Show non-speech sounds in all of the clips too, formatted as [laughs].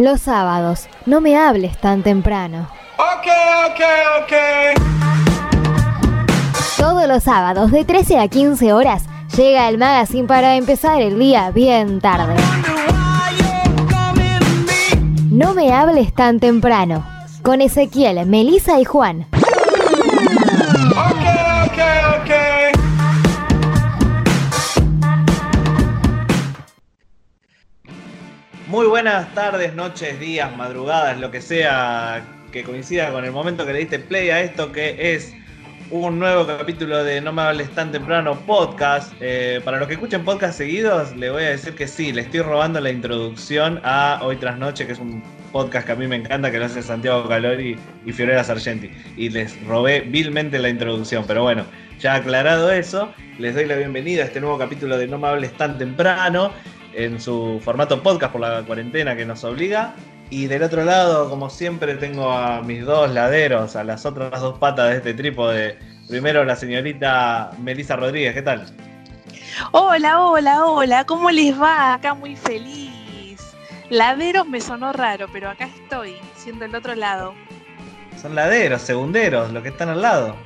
Los sábados, no me hables tan temprano. Ok, ok, ok. Todos los sábados de 13 a 15 horas llega el magazine para empezar el día bien tarde. No me hables tan temprano. Con Ezequiel, Melissa y Juan. Muy buenas tardes, noches, días, madrugadas, lo que sea que coincida con el momento que le diste play a esto que es un nuevo capítulo de No me hables tan temprano podcast. Eh, para los que escuchen podcast seguidos, le voy a decir que sí, le estoy robando la introducción a Hoy tras Noche, que es un podcast que a mí me encanta, que lo hace Santiago Calori y Fiorella Sargenti. Y les robé vilmente la introducción, pero bueno, ya aclarado eso, les doy la bienvenida a este nuevo capítulo de No me hables tan temprano en su formato podcast por la cuarentena que nos obliga. Y del otro lado, como siempre, tengo a mis dos laderos, a las otras dos patas de este trípode. Primero la señorita Melissa Rodríguez, ¿qué tal? Hola, hola, hola, ¿cómo les va? Acá muy feliz. Laderos me sonó raro, pero acá estoy, siendo el otro lado. Son laderos, segunderos, los que están al lado.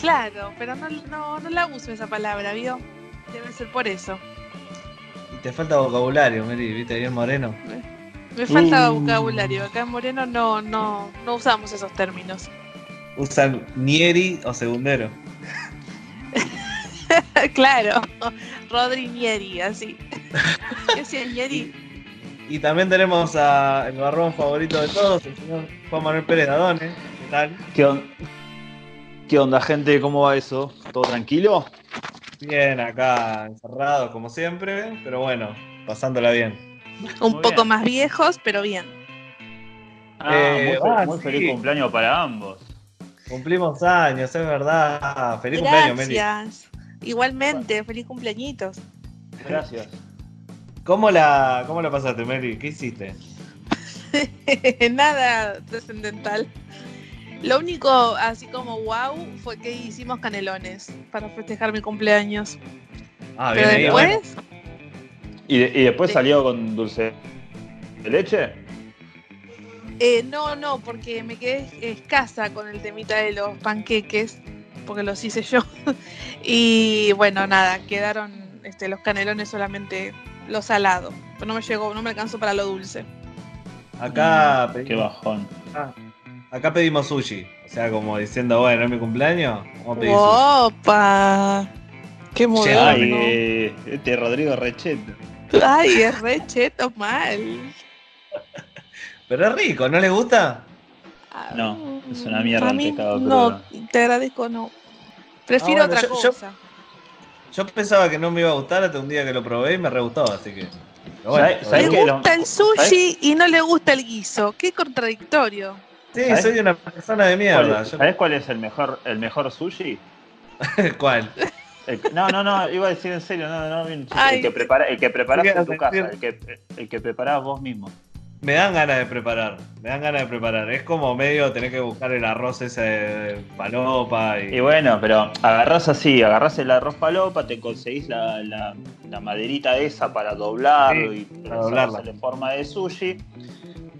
Claro, pero no, no, no la uso esa palabra, ¿vio? Debe ser por eso. Te falta vocabulario, Meli, ¿viste? Bien moreno. Me falta Uh. vocabulario. Acá en Moreno no, no, no usamos esos términos. Usan nieri o segundero. [laughs] claro, Rodri Nieri, así. ¿Qué hacía el Nieri? Y también tenemos a el barrón favorito de todos, el señor Juan Manuel Pérez Dadone. ¿Qué tal? ¿Qué, on- ¿Qué onda, gente? ¿Cómo va eso? ¿Todo tranquilo? Bien, acá encerrado como siempre, pero bueno, pasándola bien. Un Muy poco bien. más viejos, pero bien. Ah, Eh, muy, ah, muy sí. feliz cumpleaños para ambos. Cumplimos años, es verdad. Feliz cumpleaños, Meli. Gracias. Igualmente, feliz cumpleañitos. Gracias. ¿Cómo la, ¿Cómo la pasaste, Meli? ¿Qué hiciste? [laughs] Nada trascendental. Lo único, así como wow, fue que hicimos canelones para festejar mi cumpleaños. Ah, Pero bien después, ¿Y, de- y después Sí. salió con dulce de leche? eh, no, no, porque me quedé escasa con el temita de los panqueques, porque los hice yo. [laughs] y bueno, nada, quedaron este, los canelones solamente lo salado. Pero no me llegó, no me alcanzó para lo dulce. Acá Qué bajón. Acá pedimos sushi. O sea, como diciendo, bueno, es mi cumpleaños, vamos a pedir sushi. ¡Opa! ¡Qué moderno! Ay, eh, este Rodrigo Recheto. Ay, es re cheto mal. [laughs] Pero es rico, ¿no le gusta? No, es una mierda A mí, pescado No, te agradezco, no. Prefiero Ah, bueno, otra yo- cosa. Yo pensaba que no me iba a gustar hasta un día que lo probé y me re gustó, así que. bueno, ¿Sabes- sabes Le que lo- gusta el sushi y no le gusta el guiso. Qué contradictorio. Sí, ¿Sabes? soy una persona de ¿Cuál mierda. es- Yo- ¿Sabes cuál es el mejor, el mejor sushi? [laughs] ¿Cuál? El- no, no, no, iba a decir en serio, no, no. Ay. el que prepara, el que preparás ¿Qué en tu casa, el que, el que preparás vos mismo. Me dan ganas de preparar, me dan ganas de preparar. Es como medio tener que buscar el arroz ese de palopa y. Y bueno, pero agarrás así, agarrás el arroz palopa, te conseguís la, la- la maderita esa para doblarlo Sí, y para para doblarla. en forma de sushi.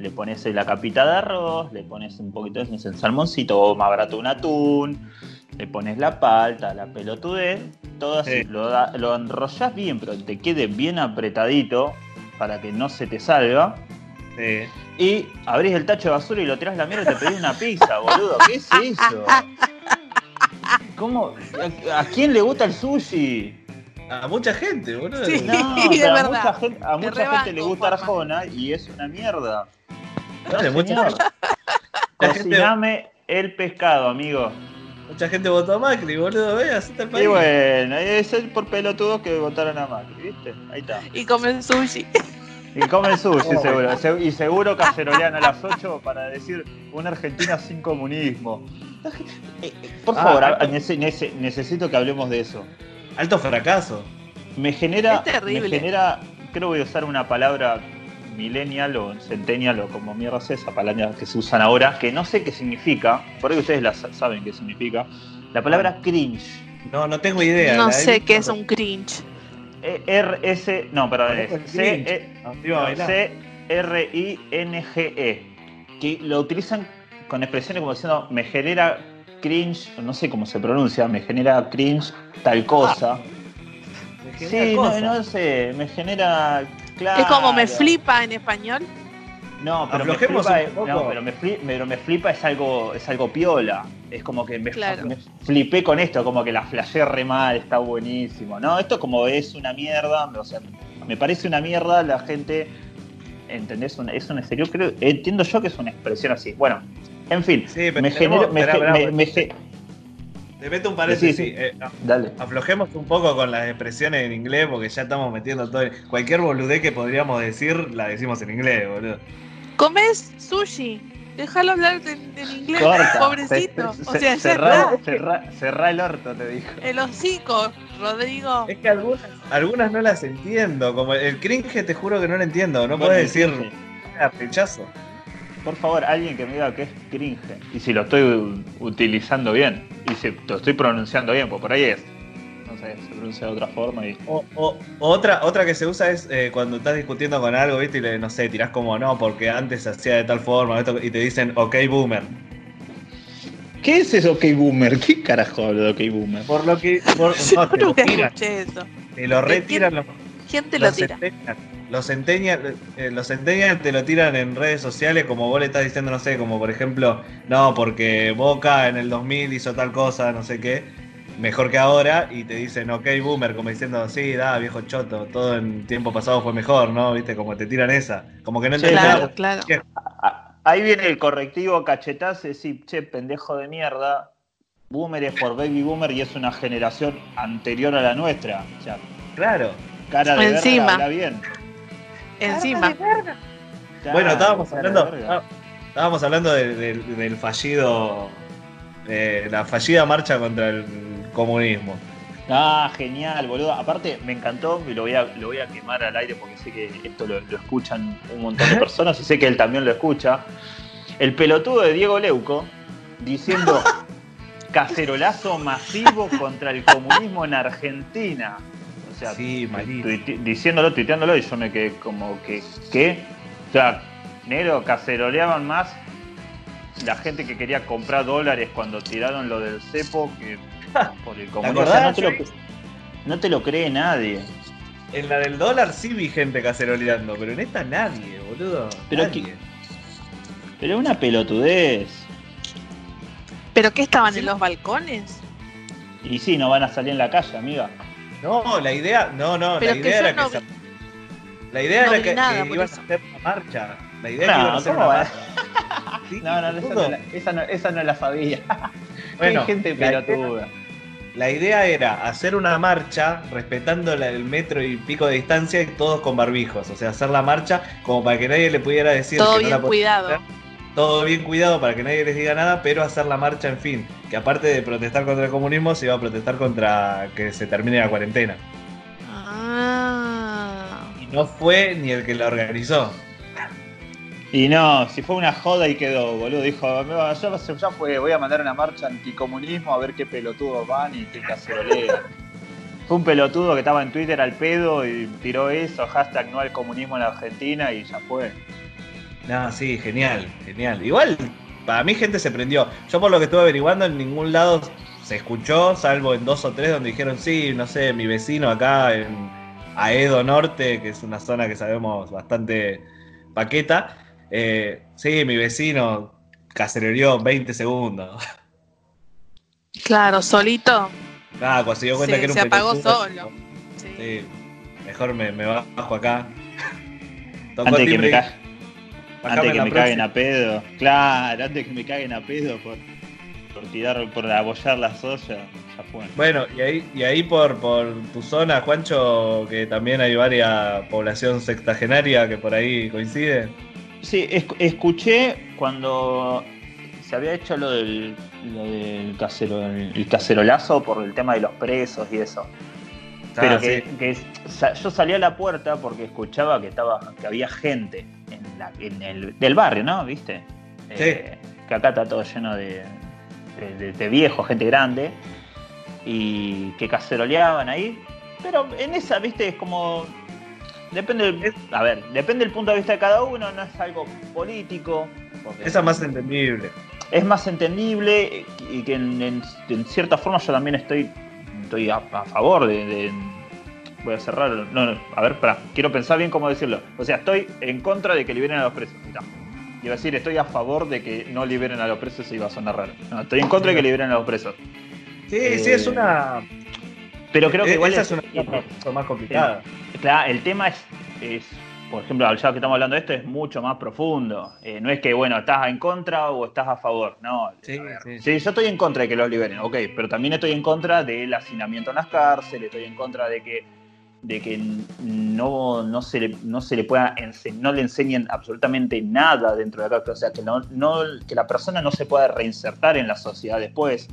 Le pones la capita de arroz, le pones un poquito de el salmoncito o más barato un atún, le pones la palta, la pelotudez, todo así. Sí. Lo, da- lo enrollás bien, pero te quede bien apretadito para que no se te salga. Sí. Y abrís el tacho de basura y lo tirás la mierda y te pedís una pizza, [laughs] boludo. ¿Qué es eso? ¿Cómo? ¿A, a quién le gusta el sushi? A mucha gente, boludo. Sí. No, [laughs] a verdad. mucha gente, a mucha rebanco, gente le gusta Juanma. Arjona y es una mierda. Dale, No, mucha, [laughs] Cociname el pescado, amigo. mucha gente votó a Macri, boludo. Ve, así está el país. Y bueno, es el por pelotudos que votaron a Macri, ¿viste? Ahí está. Y comen sushi. Y comen sushi, Oh. seguro. Se- Y seguro cacerolean a las 8 para decir una Argentina sin comunismo. Eh, eh, Por Ah, favor, alto- a- nece- nece- necesito que hablemos de eso. Alto fracaso. Me genera, Es terrible. me genera, creo que voy a usar una palabra millennial o centennial o como mierda sea esa palabra que se usan ahora, que no sé qué significa, por ahí ustedes la sa- saben qué significa. La palabra cringe. No, no tengo idea. No sé qué es un cringe. E- R S no, perdón, es cringe. E que lo utilizan con expresiones como diciendo me genera cringe, no sé cómo se pronuncia, me genera cringe tal cosa. Me genera sí, no, sé, me genera. Claro. Es como me flipa en español. No, pero me, flipa, un no, pero me fli- pero me flipa es algo, es algo piola. Es como que me, Claro. me flipé con esto, como que la flasheé re mal, está buenísimo. No, esto como es una mierda, o sea, me parece una mierda la gente. ¿Entendés? Es serio, creo, entiendo yo que es una expresión así. Bueno, en fin, Sí, pero me genera. Te meto un paréntesis. Sí, sí. eh, dale. aflojemos un poco con las expresiones en inglés porque ya estamos metiendo todo. Cualquier boludez que podríamos decir la decimos en inglés, boludo. Comes sushi. Déjalo hablar en, en inglés, Corta. pobrecito. O sea, cerrá, cerrá- cerrá el orto, te dijo. El hocico, Rodrigo. Es que algunas, algunas no las entiendo. Como el cringe, te juro que no lo entiendo. No puedes decir cringe. "Ah, rechazo. Por favor, alguien que me diga que es cringe. Y si lo estoy utilizando bien. Y si lo estoy pronunciando bien, pues por ahí es. No sé, se pronuncia de otra forma y. O, o- otra, otra que se usa es eh, cuando estás discutiendo con algo, ¿viste? Y le, no sé, tirás como no, porque antes se hacía de tal forma, esto, y te dicen, ok, boomer. ¿Qué es eso, OK Boomer? ¿Qué carajo hablo de OK Boomer? Por lo que. por- [laughs] no, te lo tiran, eso. te lo retiran los, ¿Quién te lo tira? Los centennials, eh, los centennials te lo tiran en redes sociales como vos le estás diciendo, no sé, como por ejemplo, no, porque Boca en el 2000 hizo tal cosa, no sé qué, mejor que ahora, y te dicen, ok, boomer, como diciendo, sí, da, viejo choto, todo en tiempo pasado fue mejor, ¿no? ¿Viste? Como te tiran esa. Como que no Sí, Claro, la- claro. Ah, Ahí viene el correctivo cachetazo, es decir, che, pendejo de mierda. Boomer es por baby boomer y es una generación anterior a la nuestra. O sea, Claro. cara de Encima. verga, habla bien. Encima. Bueno, estábamos hablando, estábamos hablando de- de- del fallido, eh, la fallida marcha contra el comunismo. Ah, genial, boludo. Aparte, me encantó y lo voy a, lo voy a quemar al aire porque sé que esto lo, lo escuchan un montón de [laughs] personas y sé que él también lo escucha. El pelotudo de Diego Leuco diciendo [laughs] cacerolazo masivo contra el comunismo en Argentina. O sea, Sí, malísimo. tuite- diciéndolo, tuiteándolo y yo me quedé como que, ¿qué? O sea, negro, caceroleaban más la gente que quería comprar dólares cuando tiraron lo del cepo que por el comunismo. O sea, no, te lo, Luis? no te lo cree nadie. En la del dólar sí vi gente caceroleando, pero en esta nadie, boludo. Pero nadie. Pero una pelotudez. ¿Pero qué estaban Sí. en los balcones? Y sí, no van a salir en la calle, amiga. No, la idea, no, no, Pero la que idea era no que se- la idea no era que, nada que por ibas eso. a hacer una marcha. La idea No, que iban a hacer ¿cómo una va? marcha. [laughs] Sí, No, no, esa no, la- esa, no, esa no la sabía. [laughs] Bueno, Hay gente la idea- pelotuda. La idea era hacer una marcha respetando la- el metro y pico de distancia y todos con barbijos. O sea, hacer la marcha como para que nadie le pudiera decir Todo que no bien la podía cuidado. hacer. Todo bien cuidado para que nadie les diga nada, pero hacer la marcha, en fin. Que aparte de protestar contra el comunismo, se iba a protestar contra que se termine la cuarentena. Ah. Y no fue ni el que la organizó. Y no, si fue una joda y quedó, boludo. Dijo, "Me va- ya, ya fue, voy a mandar una marcha anticomunismo a ver qué pelotudos van y qué cacerolean. [laughs] Fue un pelotudo que estaba en Twitter al pedo y tiró eso, hashtag no al comunismo en Argentina y ya fue. No, sí, genial, genial. Igual, para mí gente se prendió. Yo por lo que estuve averiguando, en ningún lado se escuchó, salvo en dos o tres donde dijeron, sí, no sé, mi vecino acá en Aedo Norte, que es una zona que sabemos bastante paqueta. eh, sí, mi vecino caceroleó 20 segundos. Claro, solito. Ah, cuando se dio cuenta que era un se apagó solo. Sí. Sí, mejor me, me bajo acá. [laughs] Tocó Antes de que me, antes que me caguen a pedo. Claro, antes que me caguen a pedo por, por tirar, por abollar la soya, ya fue. Bueno, y ahí, y ahí por, por tu zona, Juancho, que también hay varias población sextagenaria que por ahí coincide. Sí, es- escuché cuando se había hecho lo del, lo del casero, el cacerolazo por el tema de los presos y eso. Pero Ah, que, sí. que sa- yo salí a la puerta porque escuchaba que estaba que había gente en, la- en el del barrio, ¿no? ¿Viste? Eh, que acá está todo lleno de, de, viejos, gente grande, y que caceroleaban ahí. Pero en esa, ¿viste? Es como. Depende, del- a ver, depende del punto de vista de cada uno, no es algo político. Esa es más entendible. es más entendible y que en, en- en cierta forma yo también estoy, estoy a, a favor de, de- Voy a cerrar. No, no, a ver, pará, quiero pensar bien cómo decirlo. O sea, estoy en contra de que liberen a los presos. Mirá. Iba a decir, estoy a favor de que no liberen a los presos y iba a sonar raro. No, estoy en contra de que liberen a los presos. Sí, sí, Eh, es una. Pero creo que eh, igual esa es, una más complicada. Claro, el tema es, es, por ejemplo, ya que estamos hablando de esto, es mucho más profundo. Eh, no es que, bueno, estás en contra o estás a favor. No, Sí, ver, sí. sí, yo estoy en contra de que los liberen, ok, pero también estoy en contra del hacinamiento en las cárceles, estoy en contra de que de que no, no, se, le, no se le pueda no le enseñen absolutamente nada dentro de la cárcel, o sea, que, no, no, que la persona no se pueda reinsertar en la sociedad después.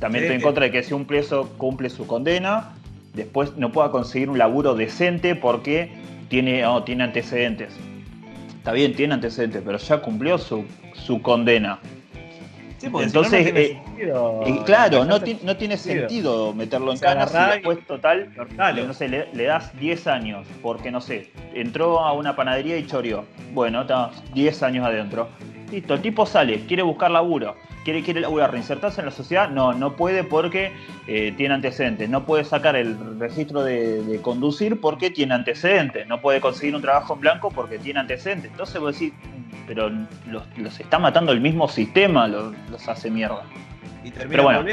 También Sí, estoy en contra de que si un preso cumple su condena, después no pueda conseguir un laburo decente porque tiene, oh, tiene antecedentes. Está bien, tiene antecedentes, pero ya cumplió su, su condena. Sí, Entonces, si no, no tiene eh, sentido. Y claro, no, ti- no tiene sentido. meterlo en Se canas y después total, no sé, le, le das 10 años, porque no sé, entró a una panadería y choreó. Bueno, está 10 años adentro. Listo, el tipo sale, quiere buscar laburo, quiere, quiere laburar, reinsertarse en la sociedad. No, no puede porque eh, tiene antecedentes. No puede sacar el registro de, de conducir porque tiene antecedentes. No puede conseguir un trabajo en blanco porque tiene antecedentes. Entonces vos decís, pero los, los está matando el mismo sistema, los, los hace mierda. Y Pero bueno.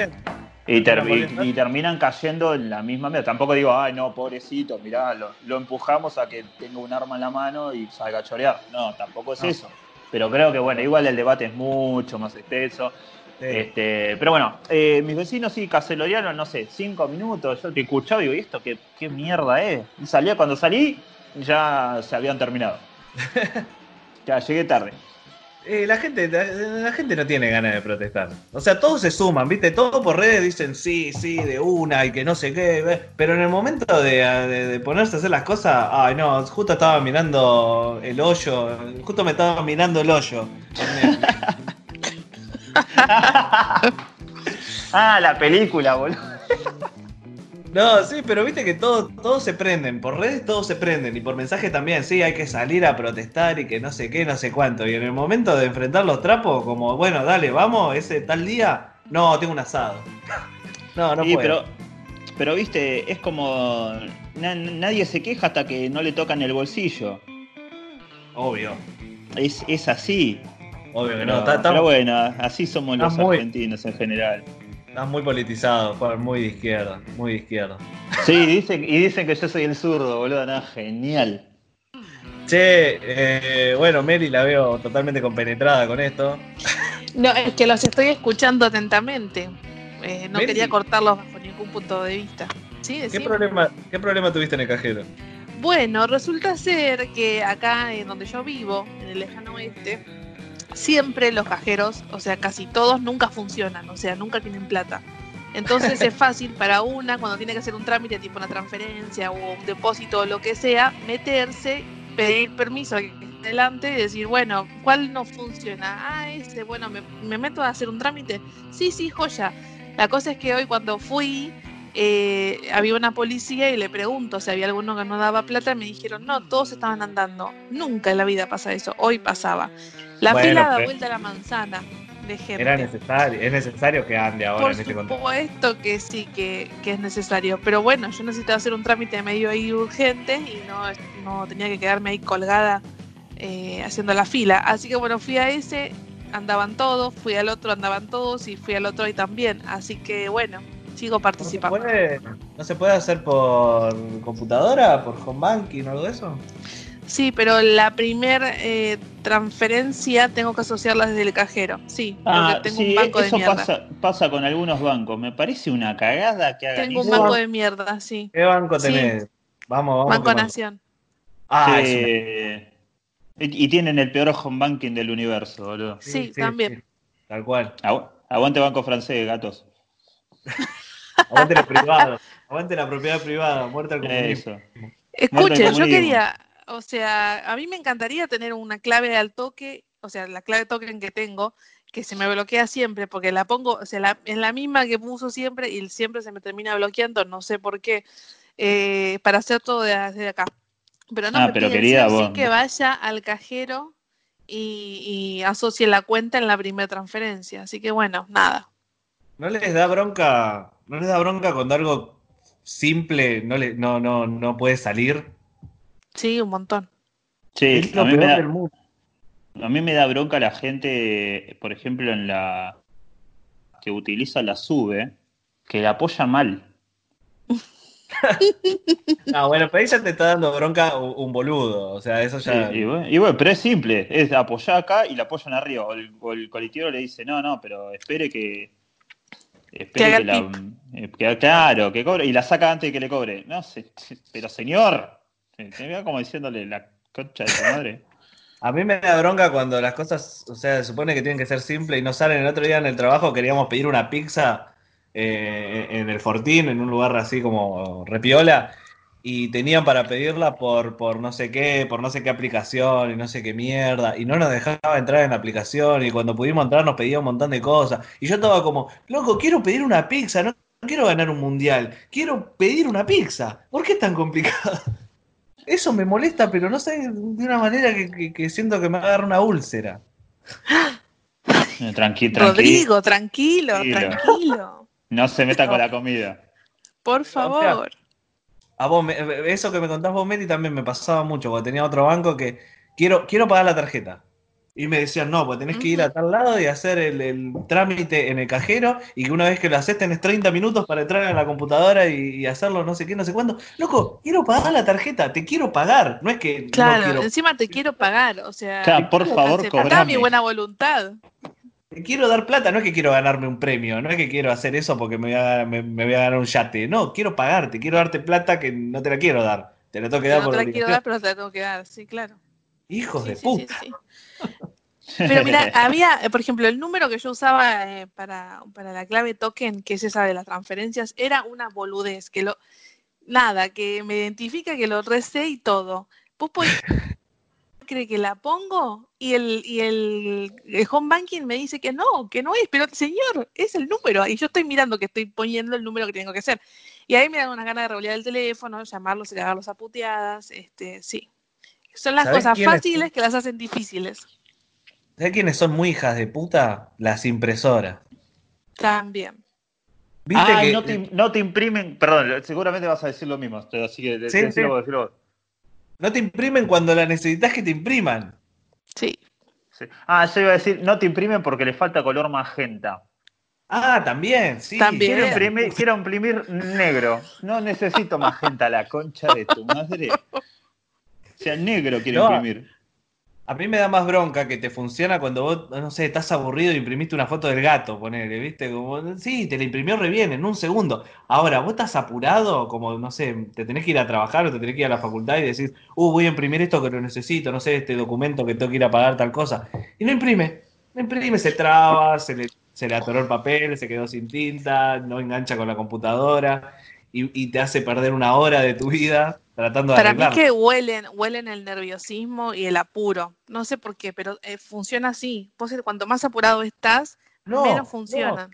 Y, ter- y- terminan cayendo en la misma mierda. Tampoco digo, ay, no, pobrecito, mirá, lo, lo empujamos a que tenga un arma en la mano y salga a chorear. No, tampoco es No. eso. Pero creo que, bueno, igual el debate es mucho más extenso. Sí. Este, pero bueno, eh, mis vecinos sí cacelorearon, no sé, cinco minutos. Yo te escuchaba y digo, ¿y esto qué, qué mierda es? Y salía, cuando salí, ya se habían terminado. [laughs] ya llegué tarde. Eh, la, gente, la, la gente no tiene ganas de protestar. O sea, todos se suman, ¿viste? Todos por redes dicen sí, sí, de una y que no sé qué. Pero en el momento de, de- de ponerse a hacer las cosas, ay no, justo estaba mirando el hoyo, justo me estaba mirando el hoyo. [laughs] ah, la película, boludo. [laughs] No, sí, pero viste que todos todos se prenden, por redes todos se prenden y por mensaje también, sí, hay que salir a protestar y que no sé qué, no sé cuánto. Y en el momento de enfrentar los trapos, como, bueno, dale, vamos, ese tal día, no, tengo un asado. [laughs] No, no Sí, puedo. pero, pero viste, es como. na- nadie se queja hasta que no le tocan el bolsillo. Obvio, Es, es así. obvio que Pero, no. Está, está- pero bueno, así somos está los muy- argentinos en general. Estás muy politizado, muy de izquierda, muy de izquierda. Sí, dicen, y dicen que yo soy el zurdo, boludo. No, genial. Che, eh, bueno, Mary la veo totalmente compenetrada con esto. No, es que los estoy escuchando atentamente. Eh, no Meli. quería cortarlos bajo ningún punto de vista. ¿Sí? ¿Qué problema, ¿Qué problema tuviste en el cajero? Bueno, resulta ser que acá en donde yo vivo, en el lejano oeste, siempre los cajeros, o sea, casi todos nunca funcionan, o sea, nunca tienen plata. Entonces es [laughs] fácil para una, cuando tiene que hacer un trámite tipo una transferencia o un depósito o lo que sea, meterse, pedir permiso delante y decir, bueno, ¿cuál no funciona? Ah, ese, bueno, me, me meto a hacer un trámite. Sí, sí, joya. La cosa es que hoy cuando fui, eh, había una policía y le pregunto si había alguno que no daba plata y me dijeron, no, todos estaban andando. Nunca en la vida pasa eso, hoy pasaba. La Bueno, fila da pero- vuelta a la manzana de gente. Era necesario, es necesario que ande ahora Por en este contexto. supuesto que sí, que, que es necesario. Pero bueno, yo necesitaba hacer un trámite medio ahí urgente y no, no tenía que quedarme ahí colgada eh, haciendo la fila. Así que bueno, fui a ese, andaban todos, fui al otro, andaban todos y fui al otro y también. Así que bueno, sigo ¿No se, participando. puede, ¿No se puede hacer por computadora, por home banking o algo de eso? Sí, pero la primer eh, transferencia tengo que asociarla desde el cajero. Sí, porque Ah, tengo sí, un banco de eso mierda. pasa, pasa con algunos bancos. Me parece una cagada que hagan Tengo un banco de mierda, sí. ¿Qué banco Sí. tenés? Vamos, vamos. Banco. Nación. Ah, Sí. Y tienen el peor home banking del universo, boludo. Sí, también. sí, tal cual. Agu- Aguante banco francés, gatos. [laughs] Aguante los privados. Aguante la propiedad privada. Muerte al comunismo. Eso. Escuchen, yo quería, o sea, a mí me encantaría tener una clave al toque, o sea, la clave token que tengo, que se me bloquea siempre, porque la pongo, o sea, la, es la misma que puso siempre y siempre se me termina bloqueando, no sé por qué, eh, para hacer todo desde acá. Pero no Ah, me pero querida, sí o sí vos- que vaya al cajero y, y asocie la cuenta en la primera transferencia. Así que bueno, nada. ¿No les da bronca? ¿No les da bronca cuando algo simple no le, no, no, no puede salir? Sí, un montón. Sí, es lo a mí, me peor da, del mundo. a mí me da bronca la gente, por ejemplo, en la que utiliza la sube, que la apoya mal. [laughs] Ah, bueno, pero ahí ya te está dando bronca un, un boludo. O sea, eso ya. Sí, y, bueno, y bueno, pero es simple, es apoyar acá y la apoyan arriba. O el, o el colectivo le dice, no, no, pero espere que. Espere que, la. eh, que- claro, que cobre. Y la saca antes de que le cobre. No sé, pero señor. Se me va como diciéndole la concha de su madre. [laughs] A mí me da bronca cuando las cosas, o sea, se supone que tienen que ser simples y no salen. El otro día en el trabajo queríamos pedir una pizza eh, en el Fortín, en un lugar así como repiola, y tenían para pedirla por, por no sé qué, por no sé qué aplicación y no sé qué mierda, y no nos dejaba entrar en la aplicación, y cuando pudimos entrar nos pedía un montón de cosas. Y yo estaba como, loco, quiero pedir una pizza, no quiero ganar un mundial, quiero pedir una pizza. ¿Por qué es tan complicado? [laughs] Eso me molesta, pero no sé, de una manera que, que- que siento que me va a dar una úlcera. [laughs] Tranqui, tranqui. Rodrigo, tranquilo, Tranquilo. tranquilo. No se meta con la comida. Por favor. A vos, me- eso que me contás vos, Meti, también me pasaba mucho, porque tenía otro banco que quiero, quiero pagar la tarjeta. Y me decían, no, pues tenés que ir a tal lado y hacer el, el trámite en el cajero, y que una vez que lo haces tenés 30 minutos para entrar en la computadora y, y hacerlo no sé qué, no sé cuándo. Loco, quiero pagar la tarjeta, te quiero pagar, no es que Claro, no quiero, encima te quiero pagar, o sea, Claro, por favor, cobrame. mi buena voluntad. Quiero dar plata, no es que quiero ganarme un premio, no es que quiero hacer eso porque me voy a, me, me voy a ganar un yate, no, quiero pagarte, quiero darte plata que no te la quiero dar, te la tengo que dar no por te la quiero dar, pero te la tengo que dar, sí, claro. Hijos Sí, de sí, puta. sí. [laughs] Pero mira, había, por ejemplo, el número que yo usaba eh, para, para la clave token, que es esa de las transferencias, era una boludez, que lo, nada, que me identifica que lo recé y todo. Vos podés cree que la pongo y el, y el, el home banking me dice que no, que no es, pero señor, es el número. Y yo estoy mirando que estoy poniendo el número que tengo que hacer. Y ahí me dan una gana de revolear el teléfono, llamarlos y cagarlos a puteadas. Este, sí. Son las ¿Sabés cosas fáciles que las hacen difíciles. ¿Sabes quiénes son muy hijas de puta? Las impresoras. También. ¿Viste Ah, que no, te, no te imprimen. Perdón, seguramente vas a decir lo mismo. Así que Sí, decilo sí. No te imprimen cuando la necesitas que te impriman? Sí. Sí. Ah, yo iba a decir, no te imprimen porque le falta color magenta. Ah, también, sí. También. Quiero imprimir, quiero imprimir negro. No necesito magenta, la concha de tu madre. O sea, negro quiero No. imprimir. A mí me da más bronca que te funciona cuando vos, no sé, estás aburrido y imprimiste una foto del gato, ponele, ¿viste? Como, sí, te la imprimió re bien en un segundo. Ahora, vos estás apurado, como, no sé, te tenés que ir a trabajar o te tenés que ir a la facultad y decís, uh, voy a imprimir esto que lo necesito, no sé, este documento que tengo que ir a pagar tal cosa. Y no imprime, no imprime, se traba, se le, se le atoró el papel, se quedó sin tinta, no engancha con la computadora y, y te hace perder una hora de tu vida tratando de Para mí arreglarlo. que huelen, huelen el nerviosismo y el apuro. No sé por qué, pero eh, funciona así. Vos, eh, cuanto más apurado estás, No, menos no. funciona.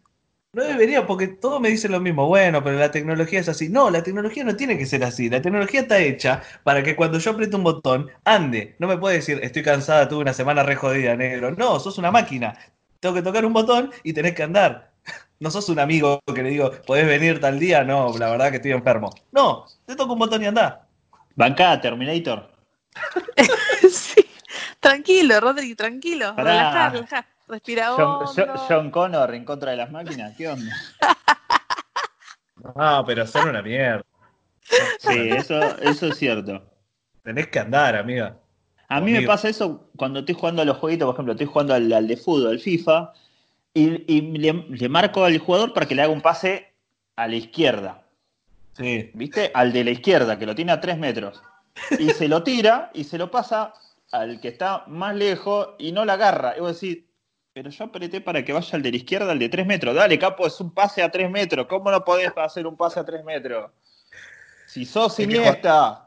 No debería, porque todos me dicen lo mismo. Bueno, pero la tecnología es así. No, la tecnología no tiene que ser así. La tecnología está hecha para que cuando yo apriete un botón, ande. No me puede decir, estoy cansada, tuve una semana re jodida, negro. No, sos una máquina. Tengo que tocar un botón y tenés que andar. No sos un amigo que le digo, ¿podés venir tal día? No, la verdad que estoy enfermo. No, te toco un botón y andá. Bancada, Terminator. [laughs] sí. Tranquilo, Rodri, tranquilo. Pará. Relajá, relajá. Respira John, John Connor en contra de las máquinas. ¿Qué onda? [laughs] No, pero son una mierda. Sí, eso, eso es cierto. Tenés que andar, amiga. A mí me pasa eso cuando estoy jugando a los jueguitos, por ejemplo, estoy jugando al, al de fútbol, al FIFA, y, y le, le marco al jugador para que le haga un pase a la izquierda. Sí. ¿Viste? Al de la izquierda, que lo tiene a 3 metros. Y se lo tira y se lo pasa al que está más lejos y no la agarra. Y vos decís, pero yo apreté para que vaya al de la izquierda, al de 3 metros. Dale, capo, es un pase a 3 metros. ¿Cómo no podés hacer un pase a 3 metros? Si sos Iniesta.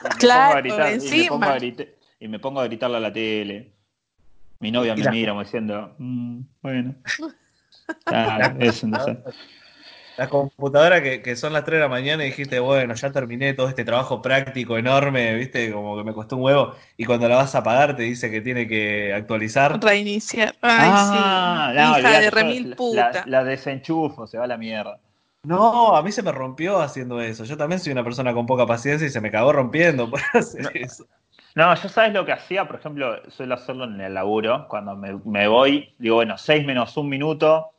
Y me Claro, pongo a gritar, y, me encima. pongo a grita- y me pongo a gritarle a la tele. Mi novia me la- mira como diciendo, "Mm, bueno. Claro, eso, no sé. La computadora que, que son las 3 de la mañana y dijiste, bueno, ya terminé todo este trabajo práctico enorme, viste, como que me costó un huevo. Y cuando la vas a pagar te dice que tiene que actualizar. Reiniciar. Ay, Ah, sí. no, Hija olvidate, de remil la- puta. La, la desenchufo, se va a la mierda. No, a mí se me rompió haciendo eso. Yo también soy una persona con poca paciencia y se me cagó rompiendo [laughs] por hacer eso. No, yo sabes lo que hacía, por ejemplo, suelo hacerlo en el laburo, cuando me, me voy, digo, bueno, 6 menos un minuto,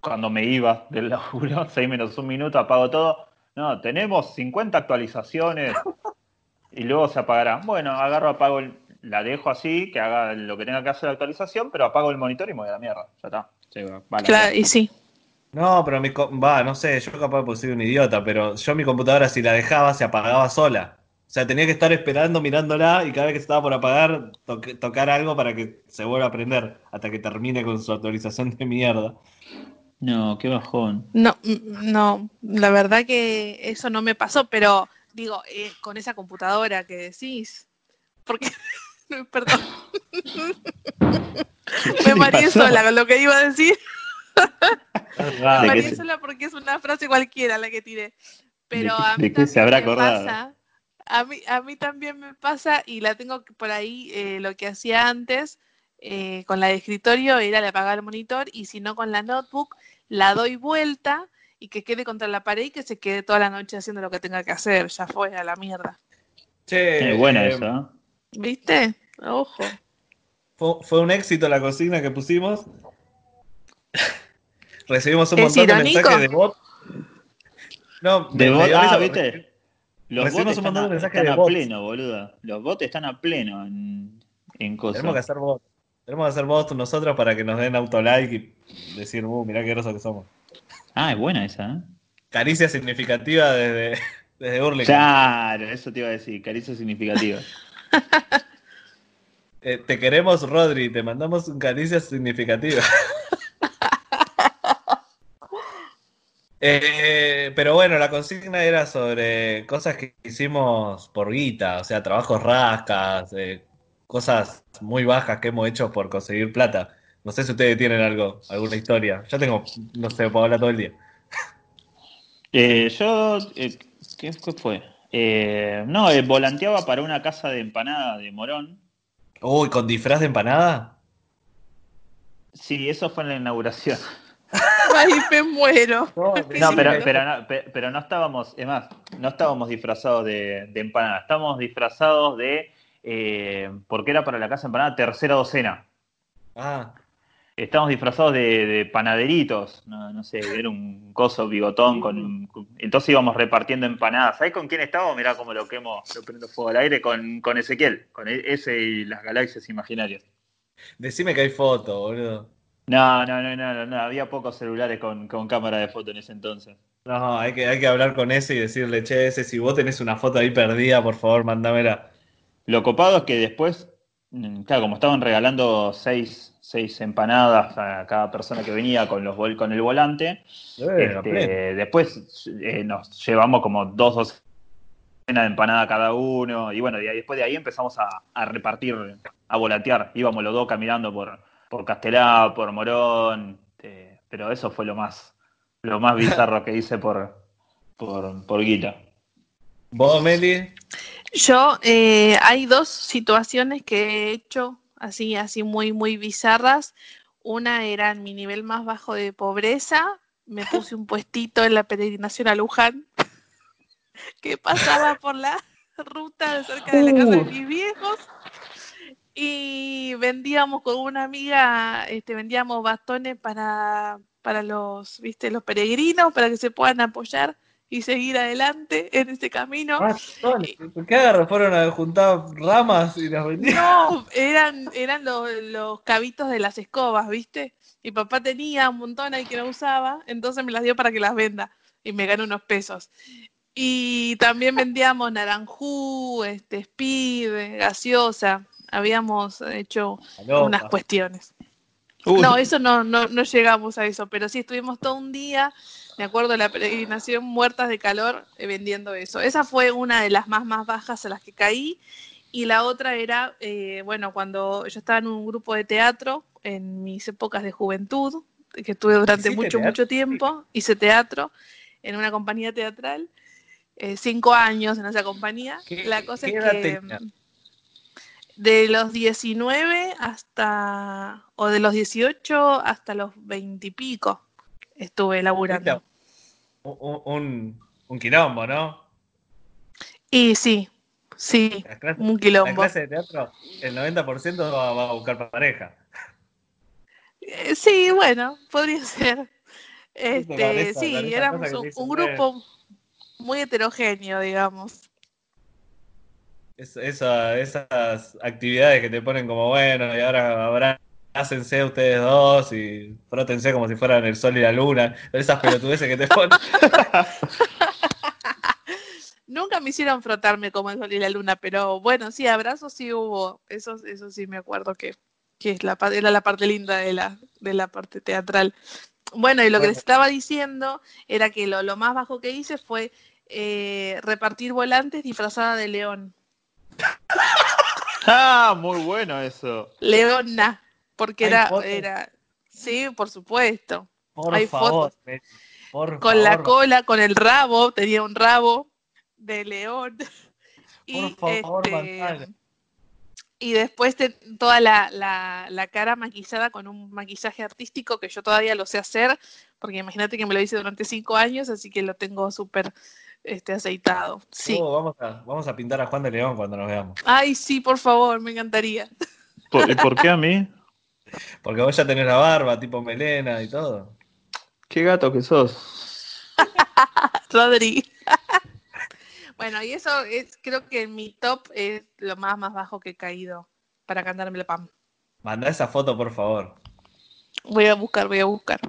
cuando me iba del [laughs] laburo, 6 menos un minuto, apago todo. No, tenemos 50 actualizaciones y luego se apagará. Bueno, agarro, apago, el- la dejo así, que haga lo que tenga que hacer la actualización, pero apago el monitor y me voy a la mierda. Ya está. Sí, va Claro, y sí. No, pero mi va, no sé, yo capaz porque soy un idiota, pero yo mi computadora si la dejaba se apagaba sola. O sea, tenía que estar esperando, mirándola y cada vez que se estaba por apagar, toque- tocar algo para que se vuelva a prender hasta que termine con su actualización de mierda. No, qué bajón. No, mm, no, la verdad que eso no me pasó, pero digo, eh, con esa computadora que decís, porque, [laughs] perdón, [laughs] me mareé sola con lo que iba a decir, me [laughs] raro. ¿De qué mareé sola porque es una frase cualquiera la que tiré, pero a mí de qué se habrá me acordado? pasa, a mí, a mí también me pasa y la tengo que- por ahí, eh, lo que hacía antes, eh, con la de escritorio era le apagar el monitor y si no con la notebook, la doy vuelta y que quede contra la pared y que se quede toda la noche haciendo lo que tenga que hacer. Ya fue a la mierda. Che, Es buena eh, eso, ¿eh? ¿Viste? Ojo. Fue, fue un éxito la consigna que pusimos. [laughs] Recibimos un ¿Es montón de mensajes de bot. No, De me- bot, ah, ¿viste? Los bots un están, a, mensajes están de a bots. pleno, boluda. Los bots están a pleno en, en cosas. Tenemos que hacer bot. Tenemos que hacer bot nosotros para que nos den autolike y decir, uh, mirá qué grosos que somos. Ah, es buena esa, ¿eh? Caricia significativa desde, [laughs] desde Hurlingham. Claro, eso te iba a decir, caricia significativa. [laughs] Eh, te queremos, Rodri, te mandamos un caricia significativa. [laughs] Eh, pero bueno, la consigna era sobre cosas que hicimos por guita, o sea, trabajos rascas, eh, cosas muy bajas que hemos hecho por conseguir plata. No sé si ustedes tienen algo, alguna historia. Yo tengo, no sé, puedo hablar todo el día. Eh, yo, ¿qué, fue? No, volanteaba para una casa de empanada de Morón. Uy, ¿con disfraz de empanada? Sí, eso fue en la inauguración. [laughs] Ay, me muero. No, pero, pero, no, pe- pero no estábamos, es más, no estábamos disfrazados de, de empanada, estábamos disfrazados de, eh, porque era para la casa empanada, tercera docena. Ah, Estábamos disfrazados de, de panaderitos, no, no sé, era un coso bigotón con, con- entonces íbamos repartiendo empanadas. ¿Sabes con quién estábamos? Mirá cómo lo quemo, lo prendo fuego al aire con, con Ezequiel, con e- ese y las galaxias imaginarias. decime que hay foto, boludo. No, no, no, no, no, no, había pocos celulares con, con cámara de foto en ese entonces. No, hay que, hay que hablar con ese y decirle, che, ese, si vos tenés una foto ahí perdida, por favor, mándamela. Lo copado es que después, mm, claro, como estaban regalando seis, seis empanadas a cada persona que venía con, los, vol- con el volante, Eh, este, después eh, nos llevamos como dos docenas de empanada cada uno, y bueno, y después de ahí empezamos a, a repartir, a volantear. Íbamos los dos caminando por, por Castelá, por Morón, eh, pero eso fue lo más, lo más bizarro que hice por, por, por Guita. ¿Vos, Meli? Yo, eh, hay dos situaciones que he hecho así, así muy, muy bizarras. Una era en mi nivel más bajo de pobreza. Me puse un puestito en la peregrinación a Luján, [laughs] que pasaba por la ruta cerca de la casa de mis viejos. Y vendíamos con una amiga, este, vendíamos bastones para, para los, viste, los peregrinos, para que se puedan apoyar y seguir adelante en ese camino. Ah, ¿Por qué agarró? Fueron a juntar ramas y las vendían. No, eran, eran los, los cabitos de las escobas, ¿viste? Mi papá tenía un montón ahí que no usaba, entonces me las dio para que las venda y me gané unos pesos. Y también vendíamos naranjú, este, speed, gaseosa. Habíamos hecho unas cuestiones. Uy. No, eso no, no, no llegamos a eso, pero sí estuvimos todo un día, me acuerdo de la peregrinación, muertas de calor, eh, vendiendo eso. Esa fue una de las más, más bajas a las que caí. Y la otra era, eh, bueno, cuando yo estaba en un grupo de teatro, en mis épocas de juventud, que estuve durante ¿Hiciste mucho, teatro? mucho tiempo. Hice teatro en una compañía teatral. eh, cinco años en esa compañía. ¿Qué- La cosa qué es edad que? De los 19 hasta, o de los 18 hasta los 20 y pico estuve laburando. Un, un- quilombo, ¿no? Y sí, sí, un quilombo. clases de teatro, el 90% va, va a buscar pareja. Eh, Sí, bueno, podría [laughs] ser. Este, sí, esa éramos un, un grupo muy heterogéneo, digamos. Es- esa- esas actividades que te ponen como, bueno, y ahora abrácense ustedes dos y frótense como si fueran el sol y la luna. Esas pelotudeces que te ponen. [laughs] Nunca me hicieron frotarme como el sol y la luna, pero bueno, sí, abrazos sí hubo. Eso, eso sí me acuerdo que, que es la, era la parte linda de la, de la parte teatral. Bueno, y lo que les estaba diciendo era que lo, lo más bajo que hice fue eh, repartir volantes disfrazada de león. [laughs] Ah, muy bueno eso. Leona, porque ¿Hay era, fotos? era, sí, por supuesto. Por Hay favor, fotos. Por Con la cola, con el rabo, tenía un rabo de león. Y, Por favor, este, y después te- toda la, la- la cara maquillada con un maquillaje artístico que yo todavía lo sé hacer, porque imagínate que me lo hice durante cinco años, así que lo tengo súper este, aceitado. Sí. Oh, vamos, a, vamos a pintar a Juan de León cuando nos veamos. Ay, sí, por favor, me encantaría. ¿Por, ¿Y por qué a mí? [laughs] Porque vos ya tenés la barba, tipo melena y todo. Qué gato que sos. [laughs] Rodri. [laughs] bueno, y eso es, creo que en mi top es lo más, más bajo que he caído para cantarme la pam. Mandá esa foto, por favor. Voy a buscar, voy a buscar.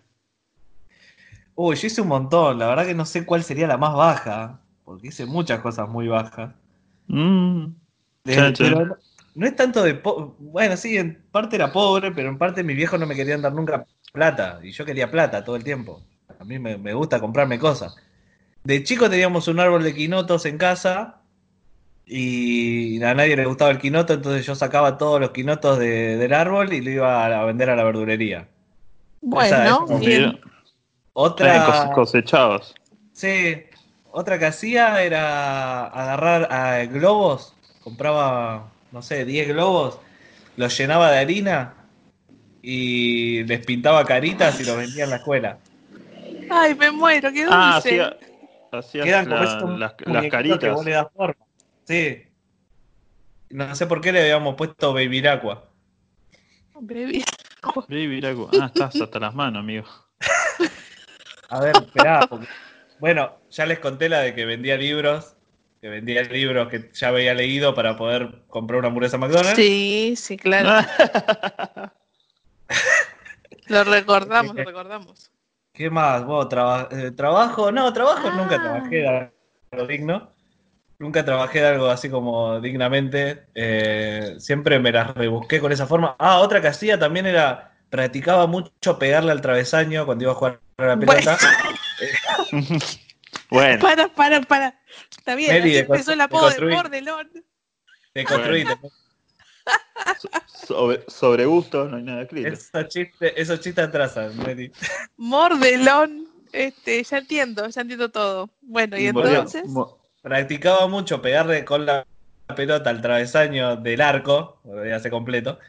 Uy, yo hice un montón. La verdad que no sé cuál sería la más baja. Porque hice muchas cosas muy bajas. Mm. De- Chan, chan. pero no, no es tanto de... po- Bueno, sí, en parte era pobre, pero en parte mis viejos no me querían dar nunca plata. Y yo quería plata todo el tiempo. A mí me, me gusta comprarme cosas. De chico teníamos un árbol de quinotos en casa. Y a nadie le gustaba el quinoto, entonces yo sacaba todos los quinotos de- del árbol y lo iba a, vender a la verdulería. Bueno, bien. Otra... cose- cosechabas. Sí, otra que hacía era agarrar a globos, compraba, no sé, 10 globos, los llenaba de harina y les pintaba caritas y los vendía en la escuela. Ay, me muero, qué dulce. Ah, hacía, hacías Quedan como la- esos las, las muñequitos que caritas. vos le das forma. Sí. No sé por qué le habíamos puesto Babyraqua. Baby. Baby, mira, ah, estás hasta las manos, amigo. A ver, esperá, porque- Bueno, ya les conté la de que vendía libros, que vendía libros que ya había leído para poder comprar una hamburguesa McDonald's. Sí, sí, claro. [laughs] Lo recordamos, lo recordamos. ¿Qué más? Vos, traba- eh, trabajo, no, trabajo Ah. nunca trabajé de algo digno. Nunca trabajé de algo así como dignamente. Eh, siempre me las rebusqué con esa forma. Ah, otra que hacía también era, practicaba mucho pegarle al travesaño cuando iba a jugar la Bueno. pelota. bueno, [laughs] Para, para, para. Está bien, así de empezó el apodo de. Bordelón. De construir. sobre, sobre gusto no hay nada escrito. Esos chistes, esos chistes atrasan, Meli. Mordelón. Este, ya entiendo, ya entiendo todo. Bueno, y Moría- entonces. Practicaba mucho pegarle con la pelota al travesaño del arco, ya sé completo.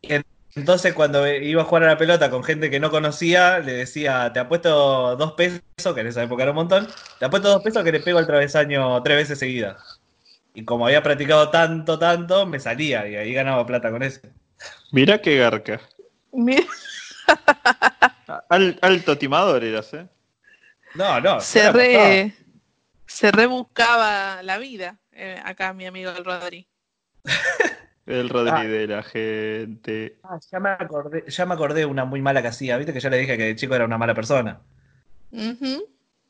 Y entonces cuando iba a jugar a la pelota con gente que no conocía, le decía, te apuesto dos pesos, que en esa época era un montón, te apuesto dos pesos que le pego al travesaño tres veces seguidas. Y como había practicado tanto, tanto, me salía y ahí ganaba plata con eso. Mirá qué garca. [laughs] Al- alto timador eras, ¿eh? No, no. se re, se rebuscaba la vida. eh, acá mi amigo el Rodri. [laughs] El Rodri Ah. de la gente. Ah, ya me acordé, ya me acordé una muy mala que hacía, viste que ya le dije que de chico era una mala persona.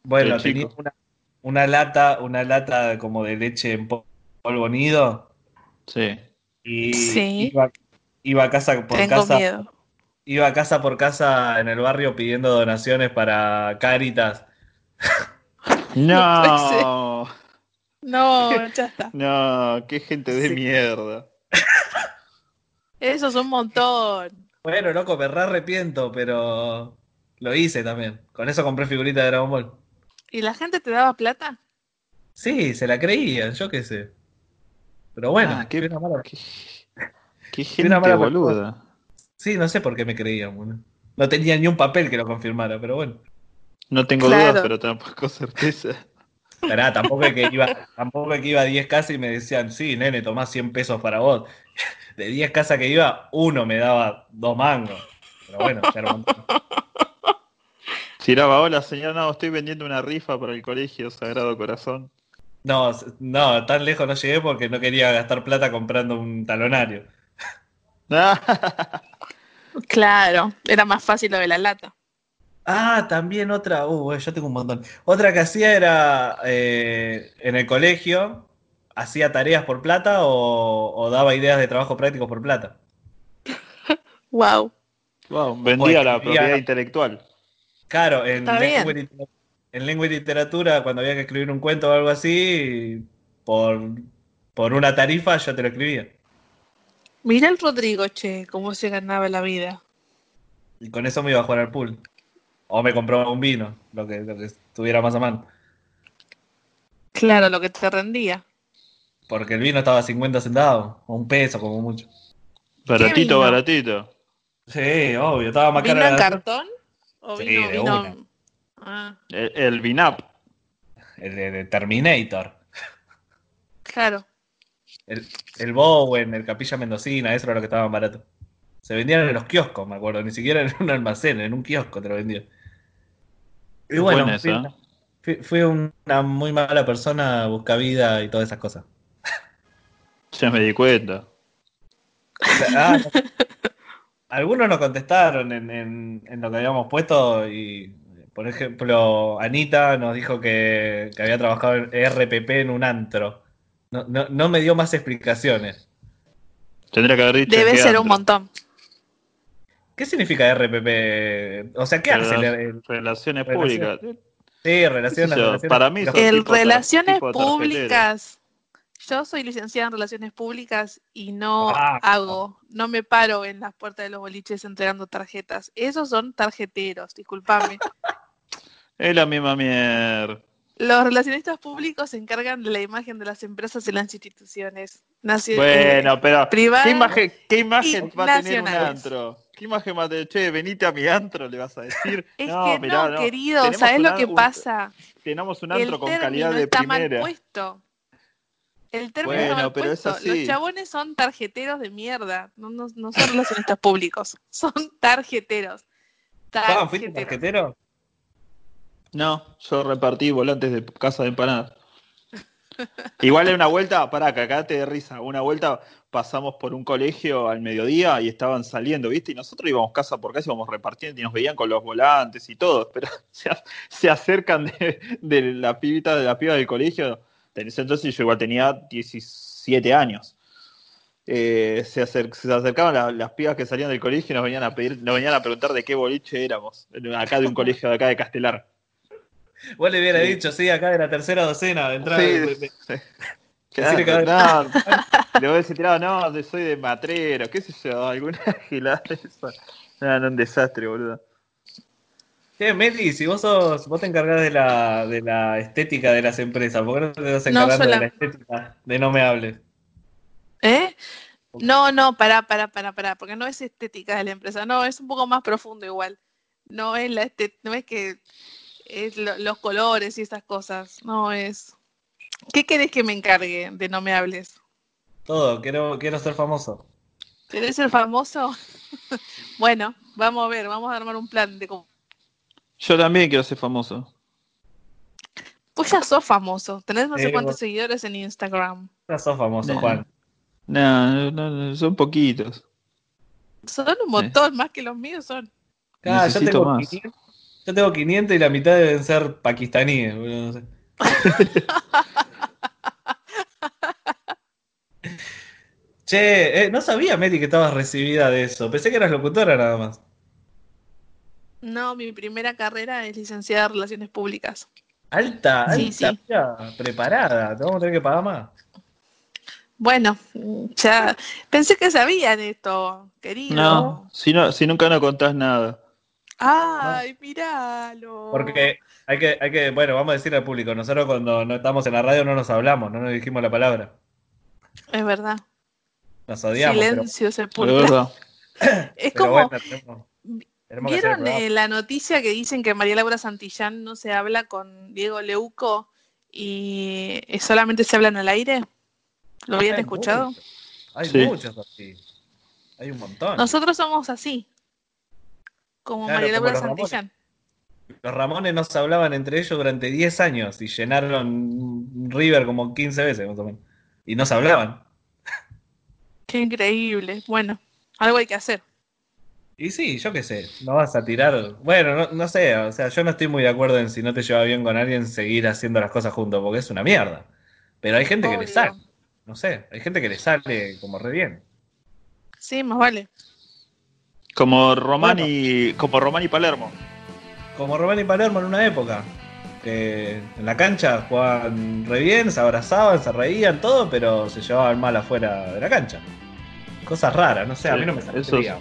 Bueno, tenía una, una lata, una lata como de leche en po- polvo nido Sí. y Sí. iba, iba a casa por Tengo casa, miedo. iba a casa por casa en el barrio pidiendo donaciones para Caritas. [laughs] No, No, ya está. no, qué gente de Sí. mierda. Eso es un montón. Bueno, loco, me re arrepiento, pero Lo hice también. Con eso compré figuritas de Dragon Ball. ¿Y la gente te daba plata? Sí, se la creían, yo qué sé. Pero bueno, Ah, qué- una mala- Qué, qué [laughs] Fui una gente mala boluda. Sí, no sé por qué me creían, boludo. No tenía ni un papel que lo confirmara, pero bueno. No tengo Claro. dudas, pero tampoco [laughs] certeza. Pará, tampoco es que iba, tampoco es que iba a 10 casas y me decían, sí, nene, tomás 100 pesos para vos. [laughs] De 10 casas que iba, uno me daba dos mangos. Pero bueno, ya era un montón. [laughs] Tiraba, hola señor, no, estoy vendiendo una rifa para el colegio Sagrado Corazón. No, no, tan lejos no llegué porque no quería gastar plata comprando un talonario. [laughs] Claro, era más fácil lo de la lata. Ah, también otra, uh, yo tengo un montón. Otra que hacía era eh, en el colegio, hacía tareas por plata o, o daba ideas de trabajo práctico por plata. [laughs] Wow. Wow, vendía la propiedad intelectual. Claro, en Está bien. lengua, y literatura, en lengua y literatura, cuando había que escribir un cuento o algo así, por, por una tarifa yo te lo escribía. Mira el Rodrigo, che, cómo se ganaba la vida. Y con eso me iba a jugar al pool. O me compraba un vino, lo que, lo que estuviera más a mano. Claro, lo que te rendía. Porque el vino estaba a 50 centavos, o un peso como mucho. Baratito, vino? baratito. Sí, obvio, estaba más ¿Vino caro. en la- cartón? ¿O Sí, vino, de vino- una. Ah, El, el Vinap. El de, de Terminator. claro. El, el Bowen, el Capilla Mendocina, eso era lo que estaba más barato. Se vendían en los kioscos, me acuerdo, ni siquiera en un almacén, en un kiosco te lo vendían. Y bueno, fui- fui una muy mala persona, busca vida y todas esas cosas. Ya me di cuenta. Ah, [laughs] no. Algunos nos contestaron en, en- en lo que habíamos puesto y, por ejemplo, Anita nos dijo que, que había trabajado en RPP en un antro. No, no- no me dio más explicaciones. Tendría que haber dicho. Debe ser un montón. ¿Qué significa RPP? O sea, ¿qué hace el, el- Relaciones públicas. Sí, relaciones, relaciones- Para mí El tipo relaciones tipo públicas. Yo soy licenciada en relaciones públicas y no Ah. hago, no me paro en las puertas de los boliches entregando tarjetas. Esos son tarjeteros, discúlpame. [laughs] Es la misma mierda. Los relacionistas públicos se encargan de la imagen de las empresas y las instituciones. nacio- Bueno, eh, pero privadas ¿qué imagen, qué imagen va a tener un antro? ¿Qué imagen va a tener? Che, venite a mi antro, le vas a decir. [laughs] es no, que mirá, no, querido, ¿sabes lo que un- pasa? Tenemos un El antro con calidad de está mal primera. puesto. El término Bueno, pero es así. Los chabones son tarjeteros de mierda. No, no, no son [laughs] relacionistas públicos. Son tarjeteros. Juan, ¿fuiste Tarjeteros. tarjetero? No, yo repartí volantes de casa de empanadas. [laughs] Igual en una vuelta, pará, cagate de risa. Una vuelta pasamos por un colegio al mediodía y estaban saliendo, ¿viste? Y nosotros íbamos casa por casa, íbamos repartiendo y nos veían con los volantes y todo. Pero [laughs] se acercan de, de la pibita de la piba del colegio. En ese entonces yo igual tenía 17 años. Eh, se, acer- se acercaban la- las pibas que salían del colegio y nos venían a pedir, nos venían a preguntar de qué boliche éramos. Acá de un colegio de acá de Castelar. Vos le hubiera Sí. dicho, sí, acá de la tercera docena, de entrada. Sí, de- de- sí. [laughs] Claro, no, le voy a decir, tirado, no, de- soy de matrero, qué sé yo, alguna [laughs] gilada de esa. No, no, un desastre, boludo. Che, Meli, si vos sos, vos te encargás de la, de la estética de las empresas, ¿por qué no te No, encargando de sola- la estética de no me hables? ¿Eh? No, no, pará, pará, pará, pará, porque no es estética de la empresa, no, es un poco más profundo igual. No es la no es que es lo- los colores y esas cosas, no es. ¿Qué querés que me encargue de no me hables? Todo, quiero, quiero ser famoso. ¿Querés ser famoso? [laughs] bueno, vamos a ver, vamos a armar un plan de cómo. Yo también quiero ser famoso. Pues ya sos famoso, tenés no sé Sí, cuántos seguidores en Instagram. No sos famoso, No. Juan. No, no, no, son poquitos. Son un montón, más que los míos son. Ah, yo, tengo más. 500, yo tengo 500 y la mitad deben ser pakistaníes, boludo, no sé. [laughs] Che, eh, no sabía, Meli, que estabas recibida de eso. Pensé que eras locutora nada más. No, mi primera carrera es licenciada en Relaciones Públicas. Alta, alta, Sí, sí. mira, preparada. Te vamos a tener que pagar más. Bueno, ya pensé que sabían esto, querido. No, si, no, si nunca no contás nada. Ay, míralo. Porque hay que, hay que, bueno, vamos a decirle al público, nosotros cuando no estamos en la radio no nos hablamos, no nos dijimos la palabra. Es verdad. Nos odiamos. pero- Silencio sepulcro. verdad. Es pero como, bueno, tenemos- ¿vieron eh, la noticia que dicen que María Laura Santillán no se habla con Diego Leuco y eh, solamente se hablan al aire? ¿Lo habían Hay escuchado? muchos, Hay Sí. muchos así. Hay un montón. Nosotros somos así. Como Claro, María como Laura Ramones. Santillán. Los Ramones no se hablaban entre ellos durante 10 años y llenaron River como 15 veces más o menos. Y no se hablaban. Qué increíble. Bueno, algo hay que hacer. Y sí, yo qué sé, no vas a tirar. Bueno, no, no sé, o sea, yo no estoy muy de acuerdo en si no te lleva bien con alguien seguir haciendo las cosas juntos, porque es una mierda. Pero hay gente que le sale, no sé, hay gente que le sale como re bien. Sí, más vale. Como Román y. Como Román y Palermo. Como Román y Palermo en una época, que en la cancha jugaban re bien, se abrazaban, se reían, todo, pero se llevaban mal afuera de la cancha. Cosas raras, no sé, a mí no me eso saldría.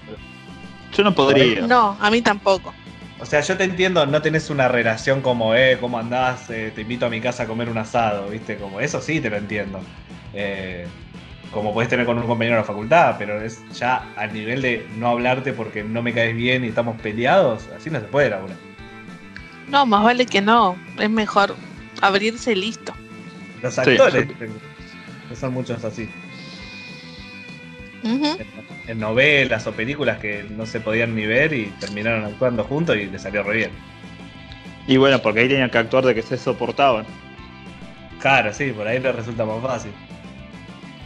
Yo no podría. No, a mí tampoco. O sea, yo te entiendo, no tenés una relación como, eh, ¿cómo andás? Eh, te invito a mi casa a comer un asado, ¿viste? Como eso sí te lo entiendo. Eh, como podés tener con un compañero de la facultad, pero es ya al nivel de no hablarte porque no me caes bien y estamos peleados, así no se puede laburar. No, más vale que no. Es mejor abrirse y listo. Los Sí, actores, yo- que son muchos así, en, en novelas o películas que no se podían ni ver y terminaron actuando juntos y les salió re bien. Y bueno, porque ahí tenían que actuar de que se soportaban. Claro, sí, por ahí les resulta más fácil.